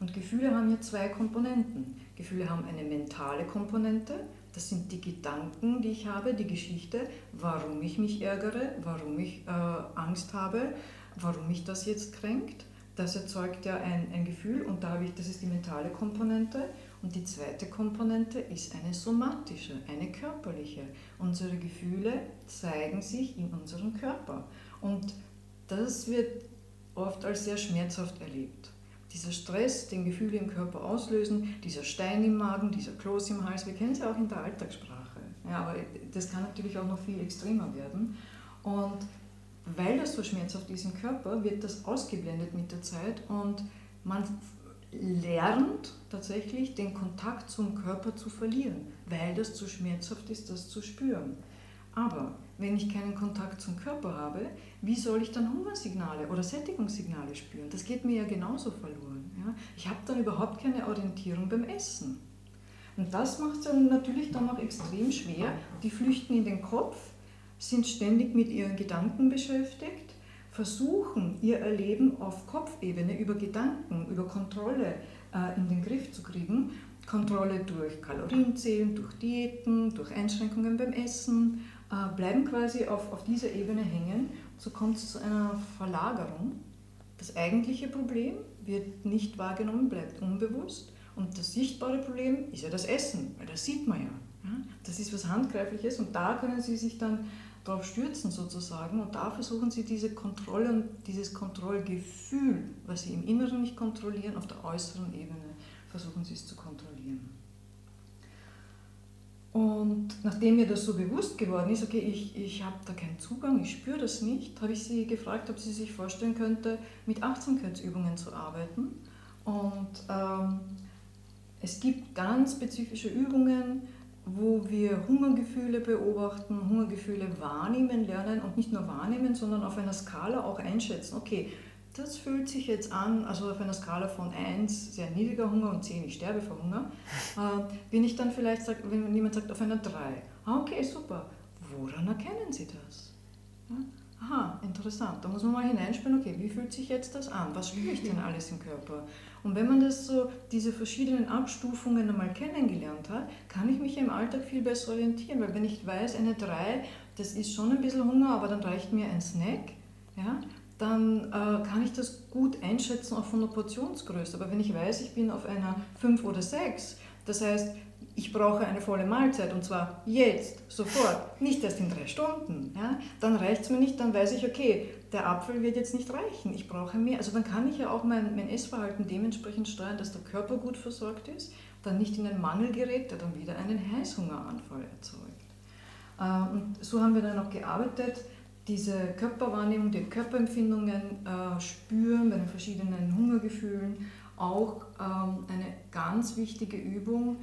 Und Gefühle haben hier zwei Komponenten. Gefühle haben eine mentale Komponente, das sind die Gedanken, die ich habe, die Geschichte, warum ich mich ärgere, warum ich äh, Angst habe, warum mich das jetzt kränkt. Das erzeugt ja ein, ein Gefühl und da habe ich, das ist die mentale Komponente. Und die zweite Komponente ist eine somatische, eine körperliche. Unsere Gefühle zeigen sich in unserem Körper. Und das wird oft als sehr schmerzhaft erlebt. Dieser Stress, den Gefühle im Körper auslösen, dieser Stein im Magen, dieser Kloß im Hals, wir kennen es ja auch in der Alltagssprache. Ja, aber das kann natürlich auch noch viel extremer werden. Und weil das so schmerzhaft ist im Körper, wird das ausgeblendet mit der Zeit und man lernt tatsächlich den Kontakt zum Körper zu verlieren, weil das zu schmerzhaft ist, das zu spüren. Aber wenn ich keinen Kontakt zum Körper habe, wie soll ich dann Hungersignale oder Sättigungssignale spüren? Das geht mir ja genauso verloren. Ja? Ich habe dann überhaupt keine Orientierung beim Essen. Und das macht es dann natürlich dann auch extrem schwer. Die flüchten in den Kopf, sind ständig mit ihren Gedanken beschäftigt, versuchen ihr Erleben auf Kopfebene über Gedanken, über Kontrolle äh, in den Griff zu kriegen. Kontrolle durch Kalorienzählen, durch Diäten, durch Einschränkungen beim Essen, bleiben quasi auf, auf dieser Ebene hängen. So kommt es zu einer Verlagerung. Das eigentliche Problem wird nicht wahrgenommen, bleibt unbewusst. Und das sichtbare Problem ist ja das Essen, weil das sieht man ja. Das ist was Handgreifliches und da können Sie sich dann darauf stürzen sozusagen und da versuchen Sie diese Kontrolle und dieses Kontrollgefühl, was Sie im Inneren nicht kontrollieren, auf der äußeren Ebene versuchen Sie es zu kontrollieren. Und nachdem mir das so bewusst geworden ist, okay, ich, ich habe da keinen Zugang, ich spüre das nicht, habe ich sie gefragt, ob sie sich vorstellen könnte, mit Achtsamkeitsübungen zu arbeiten. Und ähm, es gibt ganz spezifische Übungen, wo wir Hungergefühle beobachten, Hungergefühle wahrnehmen lernen und nicht nur wahrnehmen, sondern auf einer Skala auch einschätzen. Okay, das fühlt sich jetzt an, also auf einer Skala von 1, sehr niedriger Hunger und 10, ich sterbe vor Hunger, äh, bin ich dann vielleicht, wenn jemand sagt, auf einer 3. Ah, okay, super. Woran erkennen Sie das? Ja? Aha, interessant. Da muss man mal hineinspüren, okay, wie fühlt sich jetzt das an? Was spüre ich denn alles im Körper? Und wenn man das so, diese verschiedenen Abstufungen einmal kennengelernt hat, kann ich mich im Alltag viel besser orientieren, weil wenn ich weiß, eine 3, das ist schon ein bisschen Hunger, aber dann reicht mir ein Snack, ja, dann äh, kann ich das gut einschätzen, auch von der Portionsgröße. Aber wenn ich weiß, ich bin auf einer 5 oder 6, das heißt, ich brauche eine volle Mahlzeit und zwar jetzt, sofort, nicht erst in drei Stunden, ja, dann reicht es mir nicht, dann weiß ich, okay, der Apfel wird jetzt nicht reichen, ich brauche mehr. Also dann kann ich ja auch mein, mein Essverhalten dementsprechend steuern, dass der Körper gut versorgt ist, dann nicht in einen Mangel gerät, der dann wieder einen Heißhungeranfall erzeugt. Äh, und so haben wir dann auch gearbeitet, diese Körperwahrnehmung, die Körperempfindungen äh, spüren bei den verschiedenen Hungergefühlen. Auch ähm, eine ganz wichtige Übung.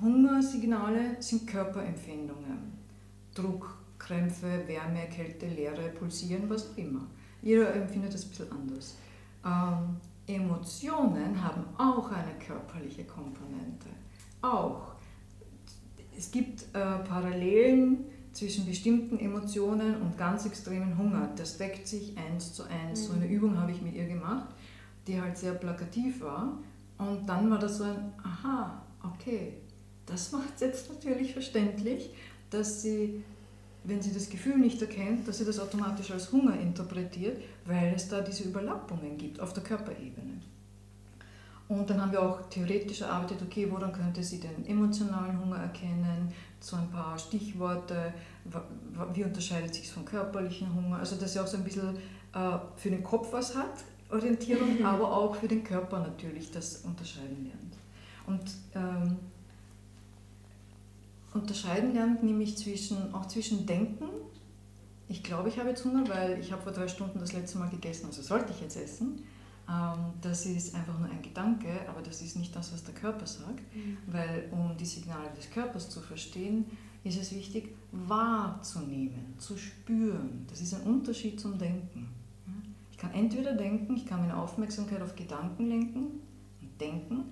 Hungersignale sind Körperempfindungen. Druck, Krämpfe, Wärme, Kälte, Leere, Pulsieren, was auch immer. Jeder empfindet das ein bisschen anders. Ähm, Emotionen haben auch eine körperliche Komponente. Auch. Es gibt äh, Parallelen zwischen bestimmten Emotionen und ganz extremen Hunger. Das deckt sich eins zu eins. So eine mhm. Übung habe ich mit ihr gemacht, die halt sehr plakativ war. Und dann war das so ein, aha, okay, das macht es jetzt natürlich verständlich, dass sie, wenn sie das Gefühl nicht erkennt, dass sie das automatisch als Hunger interpretiert, weil es da diese Überlappungen gibt auf der Körperebene. Und dann haben wir auch theoretisch erarbeitet, okay, woran könnte sie den emotionalen Hunger erkennen, so ein paar Stichworte, wie unterscheidet sich es vom körperlichen Hunger, also dass sie auch so ein bisschen äh, für den Kopf was hat, Orientierung, aber auch für den Körper natürlich das unterscheiden lernt. Und ähm, unterscheiden lernt nämlich zwischen, auch zwischen Denken, ich glaube, ich habe jetzt Hunger, weil ich habe vor drei Stunden das letzte Mal gegessen, also sollte ich jetzt essen, das ist einfach nur ein Gedanke, aber das ist nicht das, was der Körper sagt, mhm. weil um die Signale des Körpers zu verstehen, ist es wichtig, wahrzunehmen, zu spüren. Das ist ein Unterschied zum Denken. Ich kann entweder denken, ich kann meine Aufmerksamkeit auf Gedanken lenken und denken,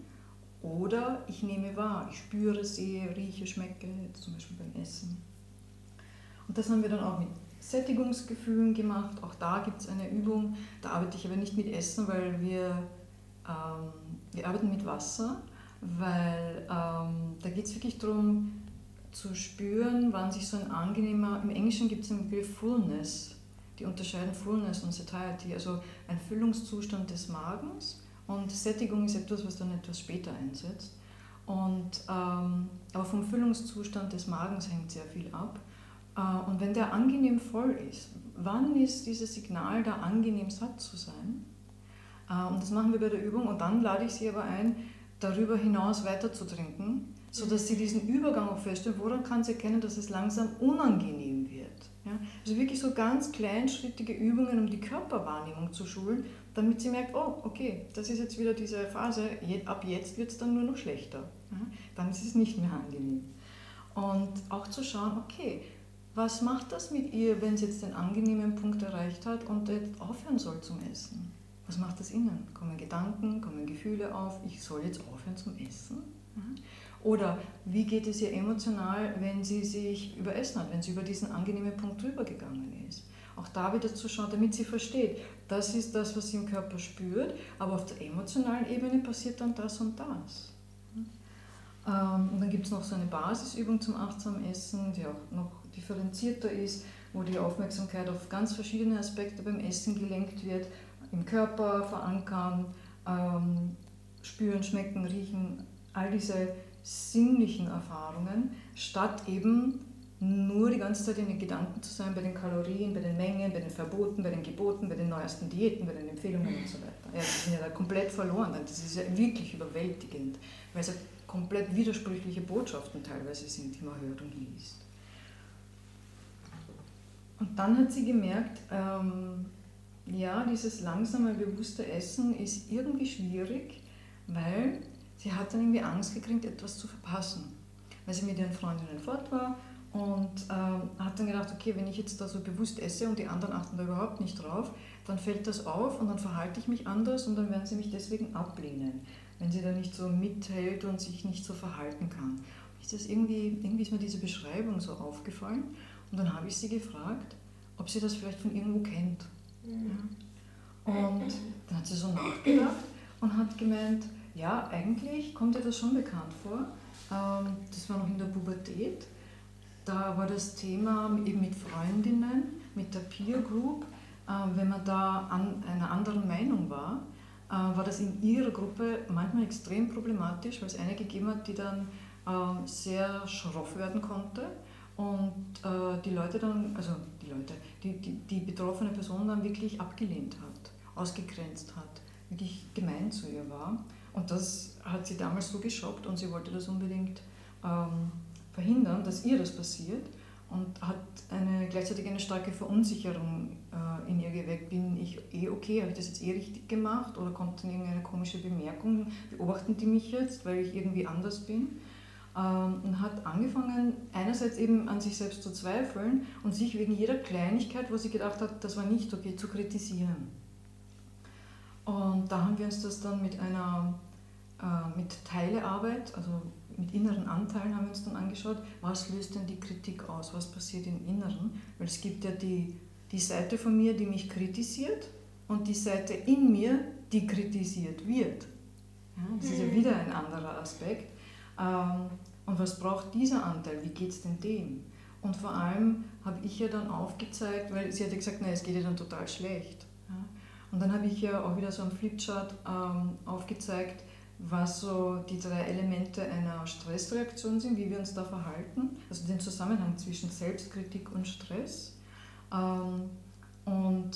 oder ich nehme wahr, ich spüre, sehe, rieche, schmecke, zum Beispiel beim Essen. Und das haben wir dann auch mit Sättigungsgefühlen gemacht. Auch da gibt es eine Übung. Da arbeite ich aber nicht mit Essen, weil wir, ähm, wir arbeiten mit Wasser, weil ähm, da geht es wirklich darum zu spüren, wann sich so ein angenehmer, im Englischen gibt es den Begriff Fullness, die unterscheiden Fullness und Satiety, also ein Füllungszustand des Magens und Sättigung ist etwas, was dann etwas später einsetzt. Und, ähm, aber vom Füllungszustand des Magens hängt sehr viel ab. Äh, und wenn der angenehm voll ist, wann ist dieses Signal da angenehm satt zu sein? Äh, und das machen wir bei der Übung und dann lade ich Sie aber ein, darüber hinaus weiter zu trinken, sodass Sie diesen Übergang auch feststellen, woran kann sie erkennen, dass es langsam unangenehm wird. Also wirklich so ganz kleinschrittige Übungen, um die Körperwahrnehmung zu schulen, damit sie merkt, oh, okay, das ist jetzt wieder diese Phase, ab jetzt wird es dann nur noch schlechter. Dann ist es nicht mehr angenehm. Und auch zu schauen, okay, was macht das mit ihr, wenn sie jetzt den angenehmen Punkt erreicht hat und jetzt aufhören soll zum Essen? Was macht das innen? Kommen Gedanken, kommen Gefühle auf, ich soll jetzt aufhören zum Essen? Oder wie geht es ihr emotional, wenn sie sich überessen hat, wenn sie über diesen angenehmen Punkt drüber gegangen ist? Auch da wieder zu schauen, damit sie versteht, das ist das, was sie im Körper spürt, aber auf der emotionalen Ebene passiert dann das und das. Ähm, und dann gibt es noch so eine Basisübung zum achtsamen Essen, die auch noch differenzierter ist, wo die Aufmerksamkeit auf ganz verschiedene Aspekte beim Essen gelenkt wird, im Körper verankern, ähm, spüren, schmecken, riechen, all diese sinnlichen Erfahrungen, statt eben nur die ganze Zeit in den Gedanken zu sein bei den Kalorien, bei den Mengen, bei den Verboten, bei den Geboten, bei den neuesten Diäten, bei den Empfehlungen und so weiter. Ja, die sind ja da komplett verloren. Das ist ja wirklich überwältigend, weil es ja komplett widersprüchliche Botschaften teilweise sind, die man hört und liest. Und dann hat sie gemerkt, ähm, ja, dieses langsame, bewusste Essen ist irgendwie schwierig, weil sie hat dann irgendwie Angst gekriegt, etwas zu verpassen. Weil sie mit ihren Freundinnen fort war und ähm, hat dann gedacht, okay, wenn ich jetzt da so bewusst esse und die anderen achten da überhaupt nicht drauf, dann fällt das auf und dann verhalte ich mich anders und dann werden sie mich deswegen ablehnen, wenn sie da nicht so mithält und sich nicht so verhalten kann. Ist das irgendwie, irgendwie ist mir diese Beschreibung so aufgefallen und dann habe ich sie gefragt, ob sie das vielleicht von irgendwo kennt. Mhm. Und dann hat sie so nachgedacht und hat gemeint, ja, eigentlich kommt ihr das schon bekannt vor. Ähm, das war noch in der Pubertät. Da war das Thema eben mit Freundinnen, mit der Peer Group. Ähm, wenn man da an einer anderen Meinung war, äh, war das in ihrer Gruppe manchmal extrem problematisch, weil es eine gegeben hat, die dann ähm, sehr schroff werden konnte und äh, die Leute dann, also die Leute, die, die, die betroffene Person dann wirklich abgelehnt hat, ausgegrenzt hat, wirklich gemein zu ihr war. Und das hat sie damals so geschockt und sie wollte das unbedingt ähm, verhindern, dass ihr das passiert und hat eine, gleichzeitig eine starke Verunsicherung äh, in ihr geweckt. Bin ich eh okay? Habe ich das jetzt eh richtig gemacht? Oder kommt dann irgendeine komische Bemerkung? Beobachten die mich jetzt, weil ich irgendwie anders bin? Ähm, und hat angefangen, einerseits eben an sich selbst zu zweifeln und sich wegen jeder Kleinigkeit, wo sie gedacht hat, das war nicht okay, zu kritisieren. Und da haben wir uns das dann mit einer äh, mit Teilearbeit, also mit inneren Anteilen haben wir uns dann angeschaut, was löst denn die Kritik aus, was passiert im Inneren, weil es gibt ja die, die Seite von mir, die mich kritisiert und die Seite in mir, die kritisiert wird. Ja, das ist ja mhm. wieder ein anderer Aspekt. Ähm, und was braucht dieser Anteil, wie geht es denn dem? Und vor allem habe ich ja dann aufgezeigt, weil sie hatte gesagt, nein, es geht ihr dann total schlecht. Und dann habe ich ja auch wieder so am Flipchart ähm, aufgezeigt, was so die drei Elemente einer Stressreaktion sind, wie wir uns da verhalten, also den Zusammenhang zwischen Selbstkritik und Stress ähm, und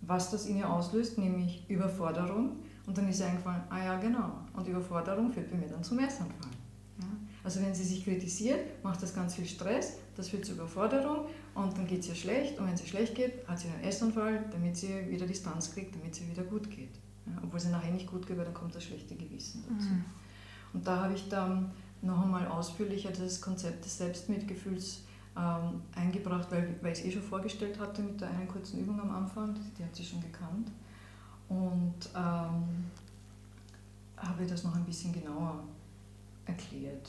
was das in ihr auslöst, nämlich Überforderung. Und dann ist ihr eingefallen, ah ja genau, und Überforderung führt bei mir dann zum Essanfall. Also wenn sie sich kritisiert, macht das ganz viel Stress, das führt zu Überforderung und dann geht es ihr schlecht und wenn es ihr schlecht geht, hat sie einen Essanfall, damit sie wieder Distanz kriegt, damit sie wieder gut geht. Ja, obwohl sie nachher nicht gut geht, dann kommt das schlechte Gewissen dazu. Mhm. Und da habe ich dann noch einmal ausführlicher das Konzept des Selbstmitgefühls ähm, eingebracht, weil, weil ich es eh schon vorgestellt hatte mit der einen kurzen Übung am Anfang, die, die hat sie schon gekannt. Und ähm, habe das noch ein bisschen genauer erklärt.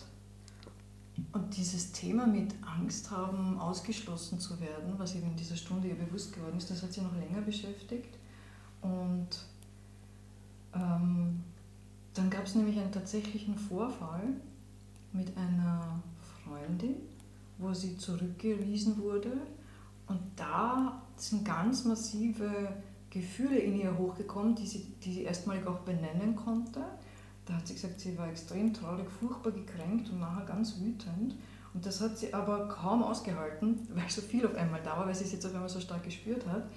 Und dieses Thema mit Angst haben, ausgeschlossen zu werden, was eben in dieser Stunde ihr bewusst geworden ist, das hat sie noch länger beschäftigt. Und ähm, dann gab es nämlich einen tatsächlichen Vorfall mit einer Freundin, wo sie zurückgewiesen wurde. Und da sind ganz massive Gefühle in ihr hochgekommen, die sie, die sie erstmalig auch benennen konnte. Da hat sie gesagt, sie war extrem traurig, furchtbar gekränkt und nachher ganz wütend. Und das hat sie aber kaum ausgehalten, weil so viel auf einmal da war, weil sie es jetzt auf einmal so stark gespürt hat.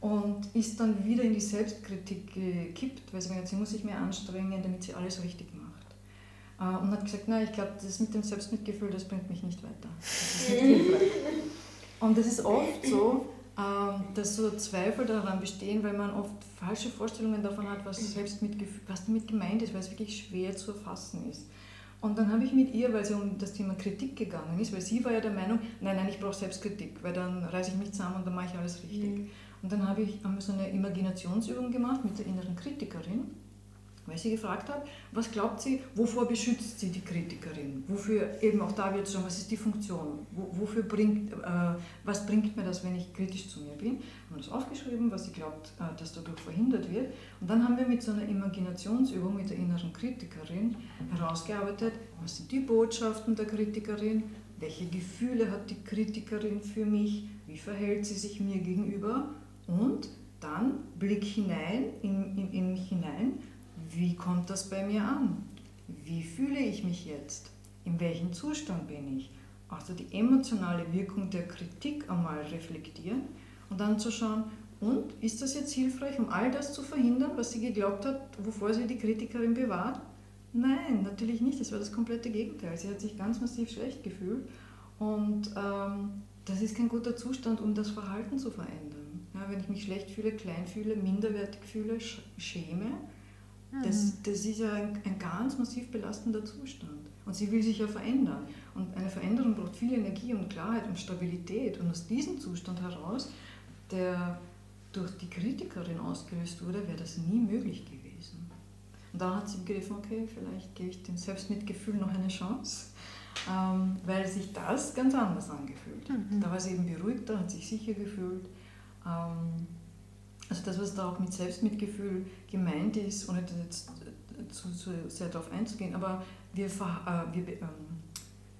Und ist dann wieder in die Selbstkritik gekippt, weil sie gesagt sie muss sich mehr anstrengen, damit sie alles richtig macht. Äh, und hat gesagt, na, ich glaube, das mit dem Selbstmitgefühl, das bringt mich nicht weiter. Das nicht und das ist oft so, dass so Zweifel daran bestehen, weil man oft falsche Vorstellungen davon hat, was, Selbstmitgefühl, was damit gemeint ist, weil es wirklich schwer zu erfassen ist. Und dann habe ich mit ihr, weil es um das Thema Kritik gegangen ist, weil sie war ja der Meinung, nein, nein, ich brauche Selbstkritik, weil dann reiße ich mich zusammen und dann mache ich alles richtig. Mhm. Und dann habe ich so eine Imaginationsübung gemacht mit der inneren Kritikerin weil sie gefragt hat, was glaubt sie, wovor beschützt sie die Kritikerin? Wofür eben auch da wird schon, was ist die Funktion? wofür bringt, äh, was bringt mir das, wenn ich kritisch zu mir bin? Haben das aufgeschrieben, was sie glaubt, äh, dass dadurch verhindert wird. Und dann haben wir mit so einer Imaginationsübung mit der inneren Kritikerin herausgearbeitet, was sind die Botschaften der Kritikerin, welche Gefühle hat die Kritikerin für mich, wie verhält sie sich mir gegenüber und dann Blick hinein, in, in, in mich hinein wie kommt das bei mir an? Wie fühle ich mich jetzt? In welchem Zustand bin ich? Also die emotionale Wirkung der Kritik einmal reflektieren und dann zu schauen, und ist das jetzt hilfreich, um all das zu verhindern, was sie geglaubt hat, wovor sie die Kritikerin bewahrt? Nein, natürlich nicht. Das war das komplette Gegenteil. Sie hat sich ganz massiv schlecht gefühlt und ähm, das ist kein guter Zustand, um das Verhalten zu verändern. Ja, wenn ich mich schlecht fühle, klein fühle, minderwertig fühle, schäme, das, mhm. das ist ja ein, ein, ganz massiv belastender Zustand. Und sie will sich ja verändern. Und eine Veränderung braucht viel Energie und Klarheit und Stabilität. Und aus diesem Zustand heraus, der durch die Kritikerin ausgelöst wurde, wäre das nie möglich gewesen. Und dann hat sie begriffen, okay, vielleicht gebe ich dem Selbstmitgefühl noch eine Chance, ähm, weil sich das ganz anders angefühlt hat. Mhm. Da war sie eben beruhigter, hat sich sicher gefühlt. Ähm, also das, was da auch mit Selbstmitgefühl gemeint ist, ohne jetzt zu, zu sehr darauf einzugehen, aber wir, äh, wir, ähm,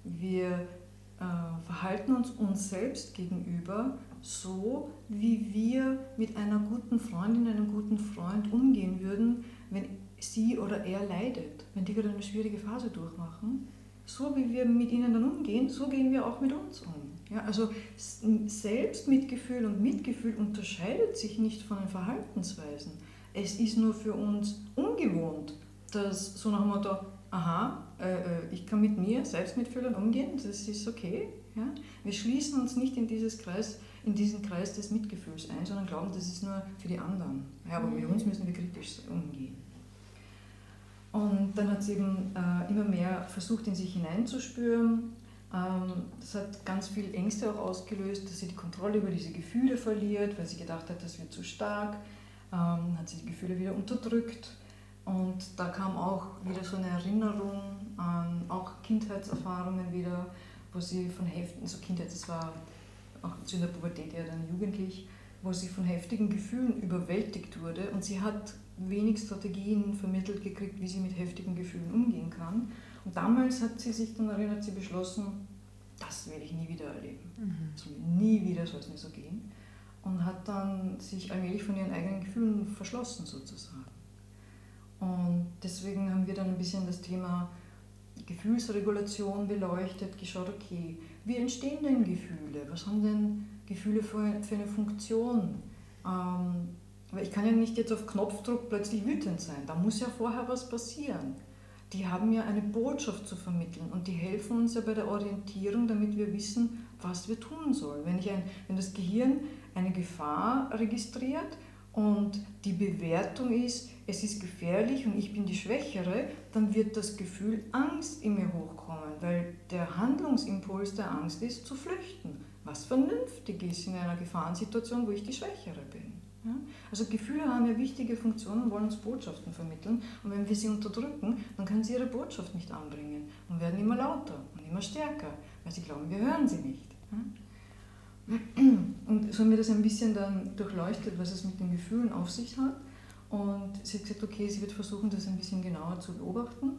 wir äh, verhalten uns uns selbst gegenüber so, wie wir mit einer guten Freundin, einem guten Freund umgehen würden, wenn sie oder er leidet, wenn die gerade eine schwierige Phase durchmachen. So wie wir mit ihnen dann umgehen, so gehen wir auch mit uns um. Ja, also Selbstmitgefühl und Mitgefühl unterscheidet sich nicht von den Verhaltensweisen. Es ist nur für uns ungewohnt, dass so nach dem Motto, aha, äh, äh, ich kann mit mir Selbstmitfühlern umgehen, das ist okay. Ja? Wir schließen uns nicht in, dieses Kreis, in diesen Kreis des Mitgefühls ein, sondern glauben, das ist nur für die anderen. Ja, aber mit uns müssen wir kritisch umgehen. Und dann hat sie eben äh, immer mehr versucht, in sich hineinzuspüren ähm, das hat ganz viel Ängste auch ausgelöst, dass sie die Kontrolle über diese Gefühle verliert, weil sie gedacht hat, das wird zu stark. Ähm, hat sie die Gefühle wieder unterdrückt. Und da kam auch wieder so eine Erinnerung an auch Kindheitserfahrungen wieder, wo sie von heftigen, so Kindheit, das war auch in der Pubertät ja dann jugendlich, wo sie von heftigen Gefühlen überwältigt wurde und sie hat wenig Strategien vermittelt gekriegt, wie sie mit heftigen Gefühlen umgehen kann. Und damals hat sie sich dann erinnert, sie beschlossen, das werde ich nie wieder erleben. Mhm. Also nie wieder soll es mir so gehen. Und hat dann sich allmählich von ihren eigenen Gefühlen verschlossen sozusagen. Und deswegen haben wir dann ein bisschen das Thema Gefühlsregulation beleuchtet, geschaut, okay, wie entstehen denn Gefühle? Was haben denn Gefühle für, für eine Funktion? Ähm, weil ich kann ja nicht jetzt auf Knopfdruck plötzlich wütend sein. Da muss ja vorher was passieren die haben ja eine Botschaft zu vermitteln und die helfen uns ja bei der Orientierung, damit wir wissen, was wir tun sollen. Wenn, ich ein, wenn das Gehirn eine Gefahr registriert und die Bewertung ist, es ist gefährlich und ich bin die Schwächere, dann wird das Gefühl Angst in mir hochkommen, weil der Handlungsimpuls der Angst ist, zu flüchten, was vernünftig ist in einer Gefahrensituation, wo ich die Schwächere bin. Also Gefühle haben ja wichtige Funktionen und wollen uns Botschaften vermitteln. Und wenn wir sie unterdrücken, dann können sie ihre Botschaft nicht anbringen und werden immer lauter und immer stärker, weil sie glauben, wir hören sie nicht. Und so haben wir das ein bisschen dann durchleuchtet, was es mit den Gefühlen auf sich hat. Und sie hat gesagt, okay, sie wird versuchen, das ein bisschen genauer zu beobachten.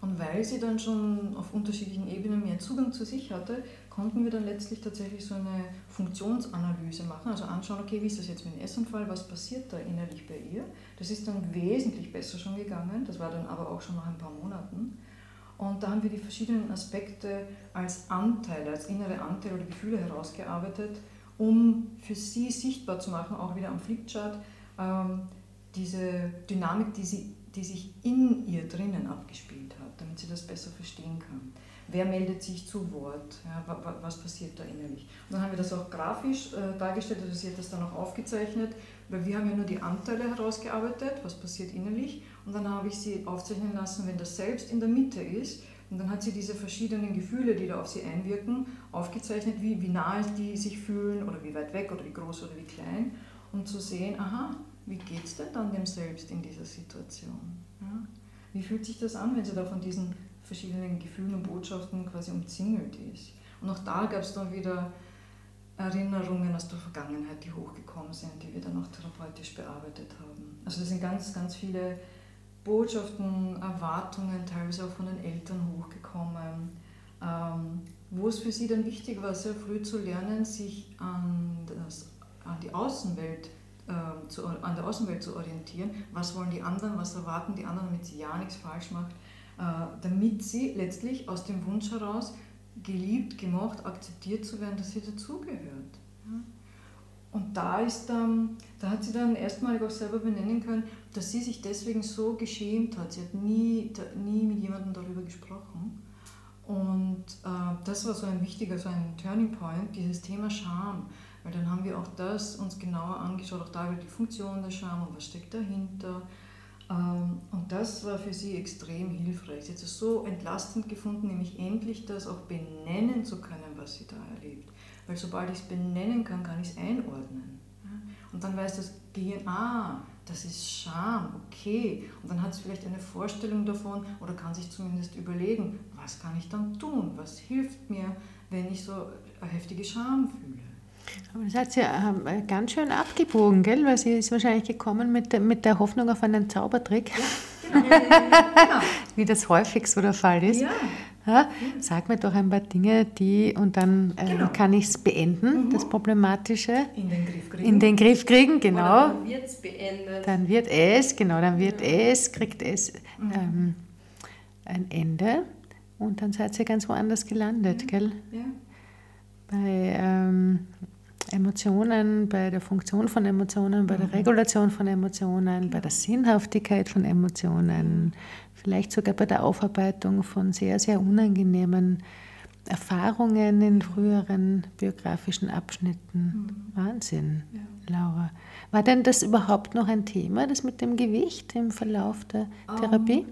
Und weil sie dann schon auf unterschiedlichen Ebenen mehr Zugang zu sich hatte, konnten wir dann letztlich tatsächlich so eine Funktionsanalyse machen, also anschauen, okay, wie ist das jetzt mit dem Essanfall, was passiert da innerlich bei ihr. Das ist dann wesentlich besser schon gegangen, das war dann aber auch schon nach ein paar Monaten. Und da haben wir die verschiedenen Aspekte als Anteile, als innere Anteile oder Gefühle herausgearbeitet, um für sie sichtbar zu machen, auch wieder am Flipchart, ähm, diese Dynamik, die, sie, die sich in ihr drinnen abgespielt damit sie das besser verstehen kann. Wer meldet sich zu Wort? Ja, was passiert da innerlich? Und dann haben wir das auch grafisch äh, dargestellt, also sie hat das dann auch aufgezeichnet, weil wir haben ja nur die Anteile herausgearbeitet, was passiert innerlich. Und dann habe ich sie aufzeichnen lassen, wenn das Selbst in der Mitte ist. Und dann hat sie diese verschiedenen Gefühle, die da auf sie einwirken, aufgezeichnet, wie, wie nah die sich fühlen oder wie weit weg oder wie groß oder wie klein. Um zu sehen, aha, wie geht es denn dann dem Selbst in dieser Situation? Ja? Wie fühlt sich das an, wenn sie da von diesen verschiedenen Gefühlen und Botschaften quasi umzingelt ist? Und auch da gab es dann wieder Erinnerungen aus der Vergangenheit, die hochgekommen sind, die wir dann auch therapeutisch bearbeitet haben. Also das sind ganz, ganz viele Botschaften, Erwartungen, teilweise auch von den Eltern hochgekommen, ähm, wo es für sie dann wichtig war, sehr früh zu lernen, sich an, das, an die Außenwelt äh, zu, an der Außenwelt zu orientieren. Was wollen die anderen, was erwarten die anderen, damit sie ja nichts falsch macht, äh, damit sie letztlich aus dem Wunsch heraus geliebt, gemocht, akzeptiert zu werden, dass sie dazugehört. Und da, ist, ähm, da hat sie dann erstmalig auch selber benennen können, dass sie sich deswegen so geschämt hat. Sie hat nie, nie mit jemandem darüber gesprochen. Und äh, das war so ein wichtiger, so ein Turning Point, dieses Thema Scham. Weil dann haben wir auch das uns genauer angeschaut, auch da wieder die Funktion der Scham und was steckt dahinter. Ähm, und das war für sie extrem hilfreich. Sie hat es so entlastend gefunden, nämlich endlich das auch benennen zu können, was sie da erlebt. Weil sobald ich es benennen kann, kann ich es einordnen. Und dann weiß das Gehirn, ah, das ist Scham, okay. Und dann hat es vielleicht eine Vorstellung davon oder kann sich zumindest überlegen, was kann ich dann tun? Was hilft mir, wenn ich so heftige Scham fühle? Aber das hat sie äh, ganz schön abgebogen, gell? Weil sie ist wahrscheinlich gekommen mit, der, mit der Hoffnung auf einen Zaubertrick. Ja, genau. Wie das häufig so der Fall ist. Ja. Ja, sag mir doch ein paar Dinge, die und dann äh, genau. kann ich es beenden, mhm. das Problematische. In den Griff kriegen. In den Griff kriegen, genau. Oder dann wird es beendet. Dann wird es, genau, dann wird ja. es, kriegt es mhm. ähm, ein Ende und dann seid ihr ganz woanders gelandet, ja. gell? Ja. Bei ähm, Emotionen, bei der Funktion von Emotionen, bei der mhm. Regulation von Emotionen, bei der Sinnhaftigkeit von Emotionen, vielleicht sogar bei der Aufarbeitung von sehr, sehr unangenehmen Erfahrungen in früheren biografischen Abschnitten. Mhm. Wahnsinn, ja. Laura. War denn das überhaupt noch ein Thema, das mit dem Gewicht im Verlauf der Therapie?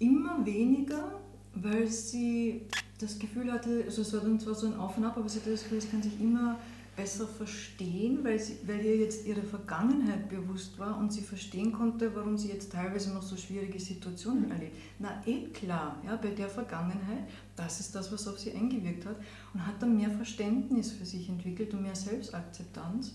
Um, immer weniger, weil sie das Gefühl hatte, also es war dann zwar so ein Auf und Ab, aber sie hatte das Gefühl, es kann sich immer besser verstehen, weil, sie, weil ihr jetzt ihre Vergangenheit bewusst war und sie verstehen konnte, warum sie jetzt teilweise noch so schwierige Situationen erlebt. Na eh klar, ja, bei der Vergangenheit, das ist das, was auf sie eingewirkt hat und hat dann mehr Verständnis für sich entwickelt und mehr Selbstakzeptanz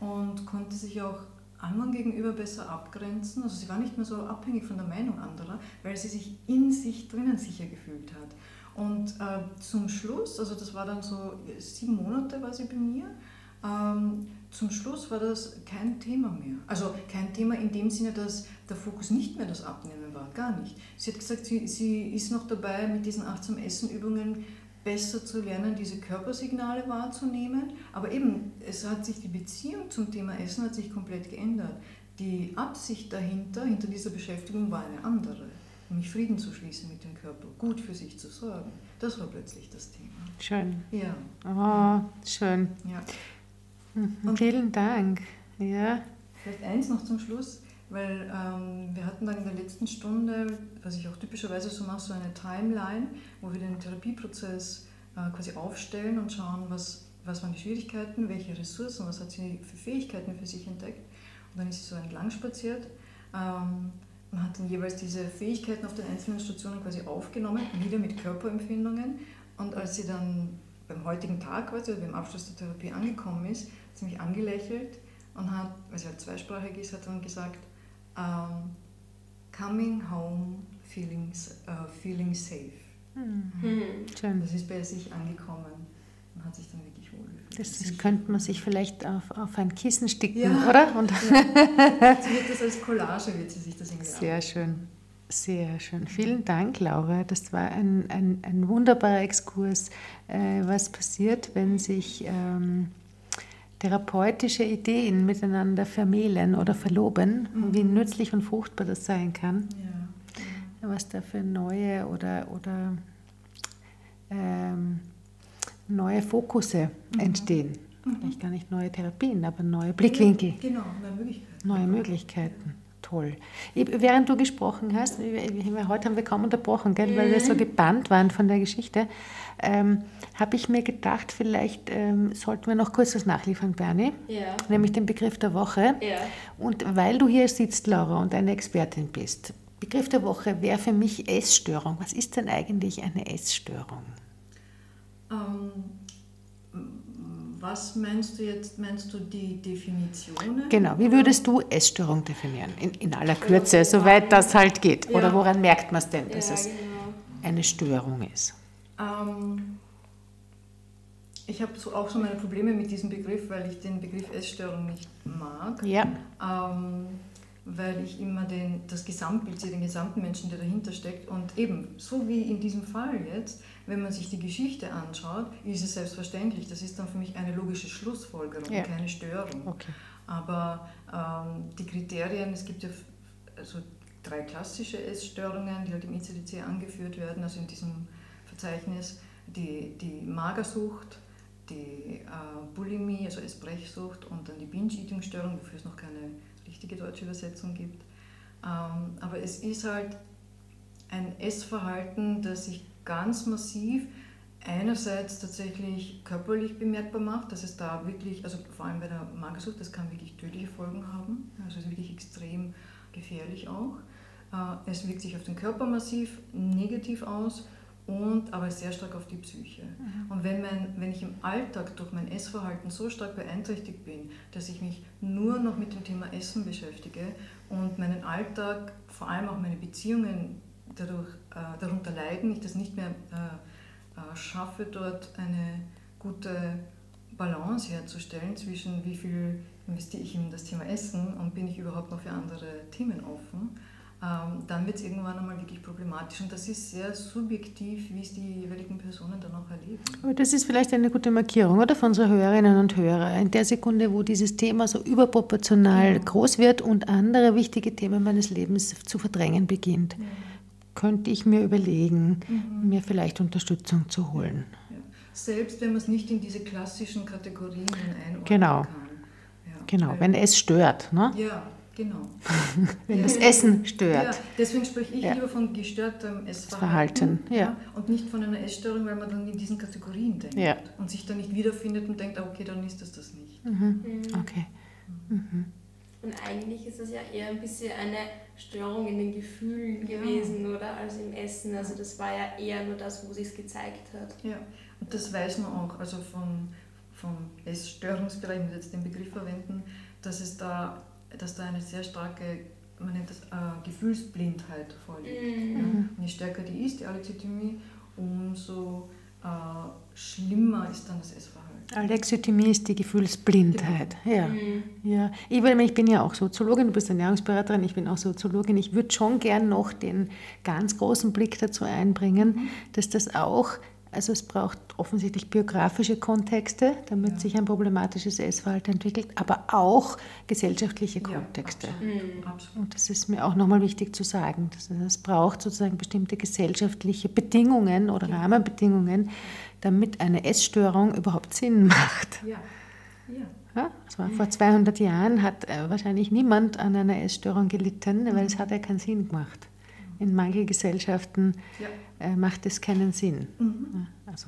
und konnte sich auch anderen gegenüber besser abgrenzen. Also sie war nicht mehr so abhängig von der Meinung anderer, weil sie sich in sich drinnen sicher gefühlt hat. Und äh, zum Schluss, also das war dann so sieben Monate war sie bei mir, ähm, zum Schluss war das kein Thema mehr. Also kein Thema in dem Sinne, dass der Fokus nicht mehr das Abnehmen war, gar nicht. Sie hat gesagt, sie, sie ist noch dabei, mit diesen achtsam Essen-Übungen besser zu lernen, diese Körpersignale wahrzunehmen. Aber eben, es hat sich die Beziehung zum Thema Essen hat sich komplett geändert. Die Absicht dahinter, hinter dieser Beschäftigung war eine andere nämlich Frieden zu schließen mit dem Körper, gut für sich zu sorgen. Das war plötzlich das Thema. Schön. Ja. Oh, schön. Ja. Mhm. Vielen Dank. Ja. Vielleicht eins noch zum Schluss, weil ähm, wir hatten dann in der letzten Stunde, was ich auch typischerweise so mache, so eine Timeline, wo wir den Therapieprozess äh, quasi aufstellen und schauen, was, was waren die Schwierigkeiten, welche Ressourcen, was hat sie für Fähigkeiten für sich entdeckt. Und dann ist sie so entlang spaziert. Ähm, man hat dann jeweils diese Fähigkeiten auf den einzelnen Stationen quasi aufgenommen, wieder mit Körperempfindungen. Und als sie dann beim heutigen Tag quasi, beim Abschluss der Therapie angekommen ist, hat sie mich angelächelt und hat, weil sie halt zweisprachig ist, hat dann gesagt, um, coming home feeling, uh, feeling safe. Hm. Hm. Schön. Das ist bei sich angekommen und hat sich dann wirklich wohl gefühlt. Das, das könnte man sich vielleicht auf, auf ein Kissen sticken, Ja. oder? Und Sie wird das als Collage, wird sie sich das irgendwie Sehr schön, sehr schön. Vielen Dank, Laura. Das war ein, ein, ein wunderbarer Exkurs, äh, was passiert, wenn sich ähm, therapeutische Ideen miteinander vermählen oder verloben, Mhm. wie nützlich und fruchtbar das sein kann, Ja. was da für neue oder, oder ähm, neue Fokusse entstehen. Vielleicht gar nicht neue Therapien, aber neue Blickwinkel. Genau, neue Möglichkeiten. Neue Möglichkeiten. Toll. Ich, während du gesprochen hast, heute haben wir kaum unterbrochen, gell, weil wir so gebannt waren von der Geschichte, ähm, habe ich mir gedacht, vielleicht ähm, sollten wir noch kurz was nachliefern, Bernie, Ja. nämlich den Begriff der Woche. Ja. Und weil du hier sitzt, Laura, und eine Expertin bist, Begriff der Woche wäre für mich Essstörung. Was ist denn eigentlich eine Essstörung? Ähm, was meinst du jetzt? Meinst du die Definitionen? Genau, wie würdest du Essstörung definieren? In, in aller Kürze, soweit das halt geht. Oder Ja. woran merkt man es denn, dass ja, es genau. eine Störung ist? Ähm, ich habe so auch so meine Probleme mit diesem Begriff, weil ich den Begriff Essstörung nicht mag. Ja, ähm, weil ich immer den, das Gesamtbild sehe, den gesamten Menschen, der dahinter steckt. Und eben, so wie in diesem Fall jetzt, wenn man sich die Geschichte anschaut, ist es selbstverständlich. Das ist dann für mich eine logische Schlussfolgerung, Ja. keine Störung. okay. Aber ähm, die Kriterien, es gibt ja also drei klassische Essstörungen, die halt im ICD-10 angeführt werden, also in diesem Verzeichnis, die, die Magersucht, die äh, Bulimie, also Essbrechsucht und dann die Binge-Eating-Störung, wofür es noch keine richtige deutsche Übersetzung gibt. Ähm, aber es ist halt ein Essverhalten, das sich ganz massiv einerseits tatsächlich körperlich bemerkbar macht, dass es da wirklich, also vor allem bei der Magersucht, das kann wirklich tödliche Folgen haben, also es ist wirklich extrem gefährlich auch. Äh, Es wirkt sich auf den Körper massiv negativ aus und aber sehr stark auf die Psyche. Und wenn, mein, wenn ich im Alltag durch mein Essverhalten so stark beeinträchtigt bin, dass ich mich nur noch mit dem Thema Essen beschäftige und meinen Alltag, vor allem auch meine Beziehungen dadurch, äh, darunter leiden, ich das nicht mehr äh, äh, schaffe, dort eine gute Balance herzustellen zwischen wie viel investiere ich in das Thema Essen und bin ich überhaupt noch für andere Themen offen, dann wird es irgendwann einmal wirklich problematisch. Und das ist sehr subjektiv, wie es die jeweiligen Personen dann auch erleben. Aber das ist vielleicht eine gute Markierung, oder? Für unsere Hörerinnen und Hörer. In der Sekunde, wo dieses Thema so überproportional groß wird und andere wichtige Themen meines Lebens zu verdrängen beginnt, könnte ich mir überlegen, mir vielleicht Unterstützung zu holen. Ja. Selbst wenn man es nicht in diese klassischen Kategorien einordnen Genau. kann. Ja. Genau, Weil- wenn es stört, ne? Ja, genau. wenn Ja. das Essen Ja, stört. deswegen spreche ich Ja. lieber von gestörtem Essverhalten Verhalten, ja. und nicht von einer Essstörung, weil man dann in diesen Kategorien denkt Ja. und sich dann nicht wiederfindet und denkt, ah, okay, dann ist das das nicht. Mhm. Okay. Und eigentlich ist das ja eher ein bisschen eine Störung in den Gefühlen Ja. gewesen, oder? Als im Essen. Also das war ja eher nur das, wo sich gezeigt hat. Ja, und das weiß man auch, also vom, vom Essstörungsbereich, ich muss jetzt den Begriff verwenden, dass es da, dass da eine sehr starke, man nennt das äh, Gefühlsblindheit vorliegt. Mhm. Ja? Und je stärker die ist, die Alexithymie, umso äh, schlimmer ist dann das Essverhalten. Alexithymie ist die Gefühlsblindheit. Ja. Mhm. Ja, ich, weil ich bin ja auch Soziologin, du bist Ernährungsberaterin, ich bin auch Soziologin. Ich würde schon gern noch den ganz großen Blick dazu einbringen, dass das auch, also es braucht offensichtlich biografische Kontexte, damit Ja. sich ein problematisches Essverhalten entwickelt, aber auch gesellschaftliche Kontexte. absolut. absolut. Und das ist mir auch nochmal wichtig zu sagen. dass Es braucht sozusagen bestimmte gesellschaftliche Bedingungen oder Rahmenbedingungen, damit eine Essstörung überhaupt Sinn macht. Ja, ja. Ja, vor 200 Jahren, hat äh, wahrscheinlich niemand an einer Essstörung gelitten, weil es hat ja keinen Sinn gemacht. In Mangelgesellschaften Ja. äh, macht es keinen Sinn. Mhm. Ja, also,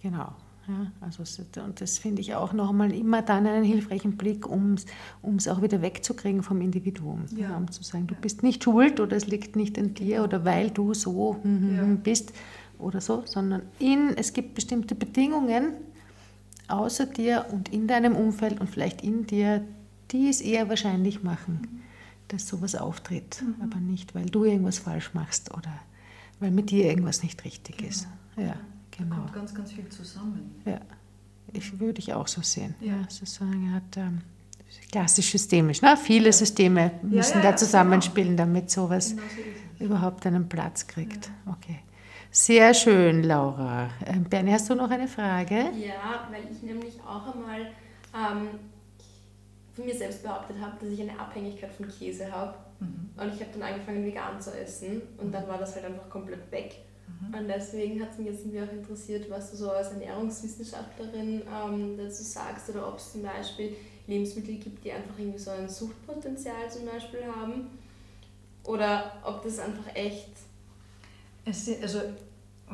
Genau. Ja, also, und das finde ich auch nochmal immer dann einen hilfreichen Blick, um es auch wieder wegzukriegen vom Individuum. Ja. um zu sagen, du bist nicht schuld oder es liegt nicht an dir oder weil du so hm, hm, Ja. hm bist oder so, sondern in, es gibt bestimmte Bedingungen außer dir und in deinem Umfeld und vielleicht in dir, die es eher wahrscheinlich machen, dass sowas auftritt, aber nicht, weil du irgendwas falsch machst oder weil mit dir irgendwas nicht richtig ist. Ja, Da genau. kommt ganz, ganz viel zusammen. Ja, ich würde ich auch so sehen. Ja. Ja. sozusagen, er hat ähm, klassisch systemisch. Ne? Viele Systeme müssen ja, da ja, zusammenspielen, damit sowas Genau so überhaupt einen Platz kriegt. Okay. Sehr schön, Laura. Ähm, Bernie, hast du noch eine Frage? Ja, weil ich nämlich auch einmal ähm, von mir selbst behauptet habe, dass ich eine Abhängigkeit von Käse habe. Mhm. Und ich habe dann angefangen, vegan zu essen. Und dann war das halt einfach komplett weg. Und deswegen hat es mich jetzt irgendwie auch interessiert, was du so als Ernährungswissenschaftlerin ähm, dazu sagst oder ob es zum Beispiel Lebensmittel gibt, die einfach irgendwie so ein Suchtpotenzial zum Beispiel haben. Oder ob das einfach echt Es, also,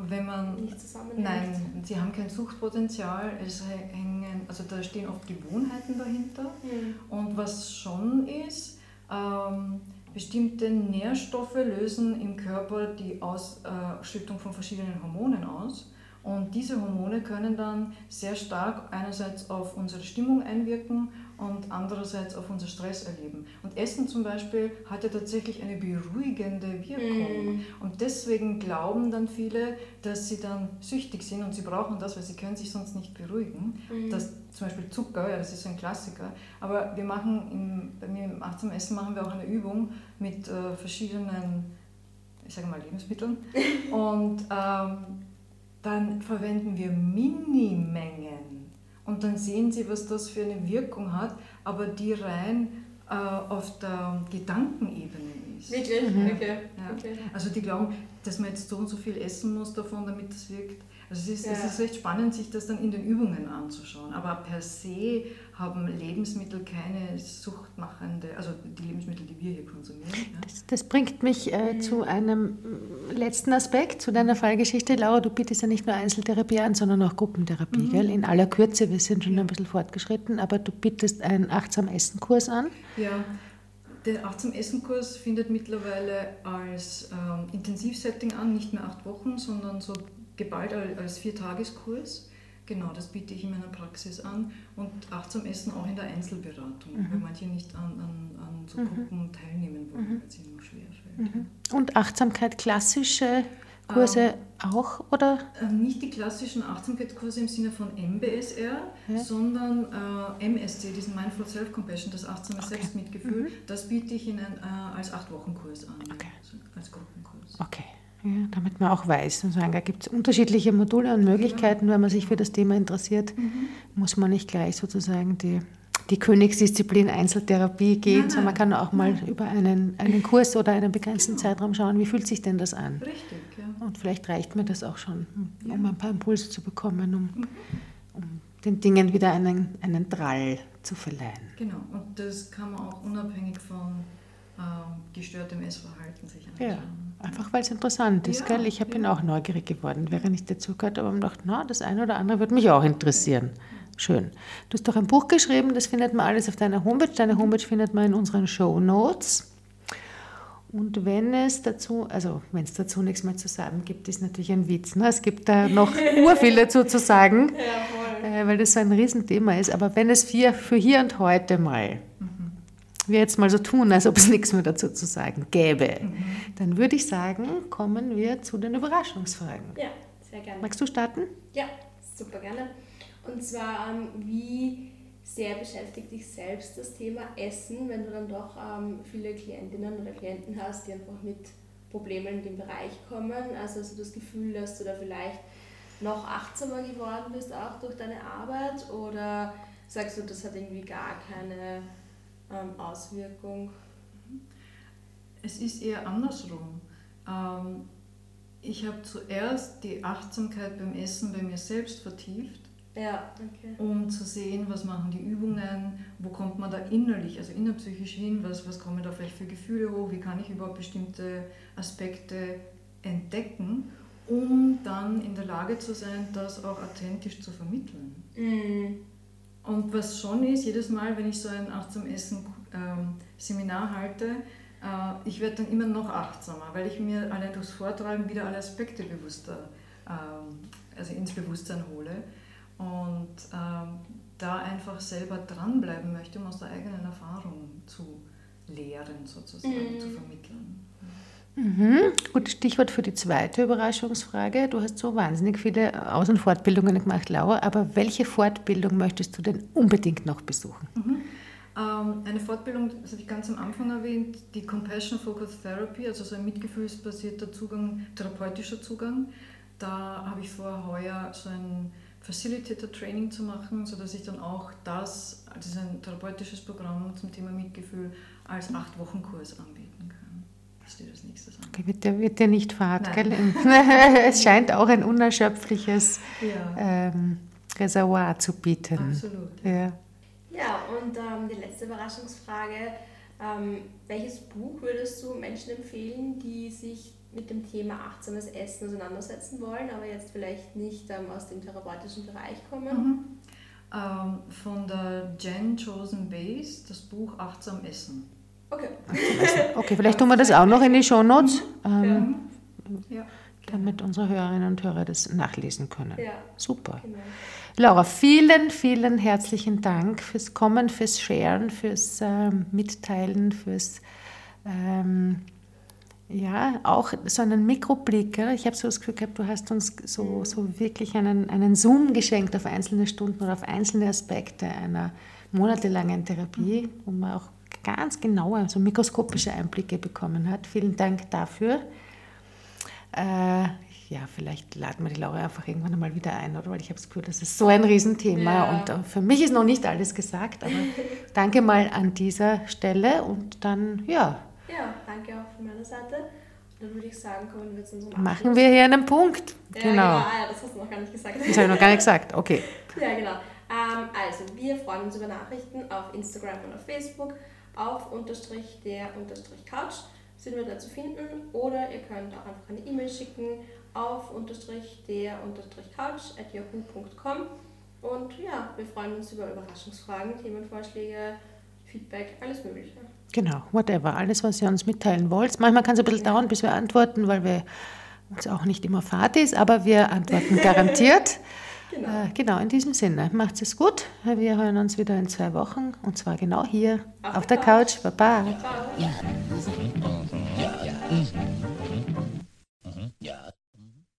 wenn man nicht zusammenhängt. Nein, sie haben kein Suchtpotenzial. Es hängen, also da stehen oft Gewohnheiten dahinter. Hm. Und was schon ist, ähm, bestimmte Nährstoffe lösen im Körper die Ausschüttung von verschiedenen Hormonen aus. Und diese Hormone können dann sehr stark einerseits auf unsere Stimmung einwirken und andererseits auf unser Stresserleben. Und Essen zum Beispiel hat ja tatsächlich eine beruhigende Wirkung. Mhm. Und deswegen glauben dann viele, dass sie dann süchtig sind und sie brauchen das, weil sie können sich sonst nicht beruhigen. Mhm. Das, zum Beispiel Zucker, ja, das ist so ein Klassiker. Aber wir machen im, bei mir im achtsamen Essen machen wir auch eine Übung mit äh, verschiedenen, ich sage mal Lebensmitteln. und ähm, dann verwenden wir Minimengen. Und dann sehen Sie, was das für eine Wirkung hat, aber die rein äh, auf der Gedankenebene ist. Wirklich? Mhm. Okay. Ja. okay. Also die glauben, dass man jetzt so und so viel essen muss davon, damit es wirkt. Also es ist, es Ja. ist recht spannend, sich das dann in den Übungen anzuschauen. Aber per se haben Lebensmittel keine suchtmachende, also die Lebensmittel, die wir hier konsumieren. Ja. Das, das bringt mich äh, zu einem letzten Aspekt, zu deiner Fallgeschichte. Laura, du bietest ja nicht nur Einzeltherapie an, sondern auch Gruppentherapie, gell? In aller Kürze, wir sind schon ein bisschen fortgeschritten, aber du bietest einen achtsam Essen-Kurs an. Ja, der Achtsam Essen-Kurs findet mittlerweile als ähm, Intensivsetting an, nicht mehr acht Wochen, sondern so geballt al- als Viertageskurs. Genau, das biete ich in meiner Praxis an. Und Achtsam Essen auch in der Einzelberatung, weil manche nicht an, an, an so Gruppen teilnehmen wollen, weil es ihnen nur schwerfällt. Und Achtsamkeit, klassische Kurse auch, oder? Äh, Nicht die klassischen Achtsamkeitskurse im Sinne von MBSR, sondern äh, MSC, diesen Mindful Self-Compassion, das achtsame Okay. Selbstmitgefühl, das biete ich in ein, äh, als Acht-Wochen-Kurs an, Okay. also als Gruppenkurs. Okay. Ja, damit man auch weiß, sozusagen, da gibt es unterschiedliche Module und Möglichkeiten, wenn man sich für das Thema interessiert, muss man nicht gleich sozusagen die, die Königsdisziplin Einzeltherapie gehen, Nein, sondern man nein, kann auch mal über einen, einen Kurs oder einen begrenzten Zeitraum schauen, wie fühlt sich denn das an? Richtig, ja. Und vielleicht reicht mir das auch schon, um ein paar Impulse zu bekommen, um, um den Dingen wieder einen, einen Drall zu verleihen. Genau, und das kann man auch unabhängig von ähm, gestörtem Essverhalten sich Ja, anschauen. Einfach weil es interessant ist, Ja, gell? Ich bin ja. auch neugierig geworden, während ich dazu gehört habe und gedacht, na, das eine oder andere würde mich auch interessieren. Schön. Du hast doch ein Buch geschrieben, das findet man alles auf deiner Homepage. Deine Homepage findet man in unseren Show Notes. Und wenn es dazu, also wenn es dazu nichts mehr zu sagen gibt, ist natürlich ein Witz. Ne? Es gibt da noch urviel dazu zu sagen, Ja, äh, weil das so ein Riesenthema ist. Aber wenn es für, für hier und heute mal, wir jetzt mal so tun, als ob es nichts mehr dazu zu sagen gäbe, dann würde ich sagen, kommen wir zu den Überraschungsfragen. Ja, sehr gerne. Magst du starten? Ja, super gerne. Und zwar, ähm, wie sehr beschäftigt dich selbst das Thema Essen, wenn du dann doch ähm, viele Klientinnen oder Klienten hast, die einfach mit Problemen in dem Bereich kommen? Also hast du das Gefühl, dass du da vielleicht noch achtsamer geworden bist, auch durch deine Arbeit? Oder sagst du, das hat irgendwie gar keine ähm, Auswirkung? Es ist eher andersrum. Ähm, ich habe zuerst die Achtsamkeit beim Essen bei mir selbst vertieft Ja, okay. um zu sehen, was machen die Übungen, wo kommt man da innerlich, also innerpsychisch hin, was, was kommen da vielleicht für Gefühle hoch, wie kann ich überhaupt bestimmte Aspekte entdecken, um dann in der Lage zu sein, das auch authentisch zu vermitteln. Mhm. Und was schon ist, jedes Mal, wenn ich so ein achtsam Essen ähm, Seminar halte, äh, ich werde dann immer noch achtsamer, weil ich mir allein durchs Vortragen wieder alle Aspekte bewusster, ähm, also ins Bewusstsein hole und ähm, da einfach selber dranbleiben möchte, um aus der eigenen Erfahrung zu lehren, sozusagen, Mhm. zu vermitteln. Mhm. Gutes Stichwort für die zweite Überraschungsfrage. Du hast so wahnsinnig viele Aus- und Fortbildungen gemacht, Laura, aber welche Fortbildung möchtest du denn unbedingt noch besuchen? Ähm, eine Fortbildung, das habe ich ganz am Anfang erwähnt, die Compassion Focused Therapy, also so ein mitgefühlsbasierter Zugang, therapeutischer Zugang. Da habe ich vor, heuer so ein Facilitator-Training zu machen, sodass ich dann auch das, ist ein therapeutisches Programm zum Thema Mitgefühl, als acht Wochen Kurs Das an. Okay, wird dir, wird dir nicht fad, gell? es scheint auch ein unerschöpfliches Ja, ähm, Reservoir zu bieten. absolut. Ja. Ja, und ähm, die letzte Überraschungsfrage. Ähm, welches Buch würdest du Menschen empfehlen, die sich mit dem Thema achtsames Essen auseinandersetzen wollen, aber jetzt vielleicht nicht ähm, aus dem therapeutischen Bereich kommen? Mhm. Ähm, von der Jen Chosen Base, das Buch Achtsam Essen. Okay. Okay, vielleicht tun wir das auch noch in die Shownotes, ähm, Ja, Ja, damit unsere Hörerinnen und Hörer das nachlesen können. ja Super. genau. Laura, vielen, vielen herzlichen Dank fürs Kommen, fürs Sharen, fürs ähm, Mitteilen, fürs ähm, ja, auch so einen Mikroblick. Gell? Ich habe so das Gefühl gehabt, du hast uns so, so wirklich einen, einen Zoom geschenkt auf einzelne Stunden oder auf einzelne Aspekte einer monatelangen Therapie, wo man auch ganz genaue, so mikroskopische Einblicke bekommen hat. Vielen Dank dafür. Äh, ja, vielleicht laden wir die Laura einfach irgendwann einmal wieder ein, oder? Weil ich habe das Gefühl, das ist so ein Riesenthema Ja. und äh, für mich ist noch nicht alles gesagt, aber danke mal an dieser Stelle und dann, ja, Ja, danke auch von meiner Seite. Dann würde ich sagen, kommen wir zu unserem machen Abschluss. wir hier einen Punkt. Ja, Genau. genau. Ah, ja, das hast du noch gar nicht gesagt. Das habe ich noch gar nicht gesagt. Okay. Ja, genau. Ähm, also, wir freuen uns über Nachrichten auf Instagram und auf Facebook. Auf unterstrich der unterstrich Couch sind wir da zu finden. Oder ihr könnt auch einfach eine E-Mail schicken auf unterstrich der unterstrich Couch at yahoo.com. Und ja, wir freuen uns über Überraschungsfragen, Themenvorschläge, Feedback, alles Mögliche. Genau, whatever. Alles, was ihr uns mitteilen wollt. Manchmal kann es ein bisschen dauern, bis wir antworten, weil wir uns auch nicht immer fad ist, aber wir antworten garantiert. Genau. Äh, genau, in diesem Sinne. Macht es gut. Wir hören uns wieder in zwei Wochen und zwar genau hier auf, auf der Couch. Couch. Baba. Ja. Ja. Ja.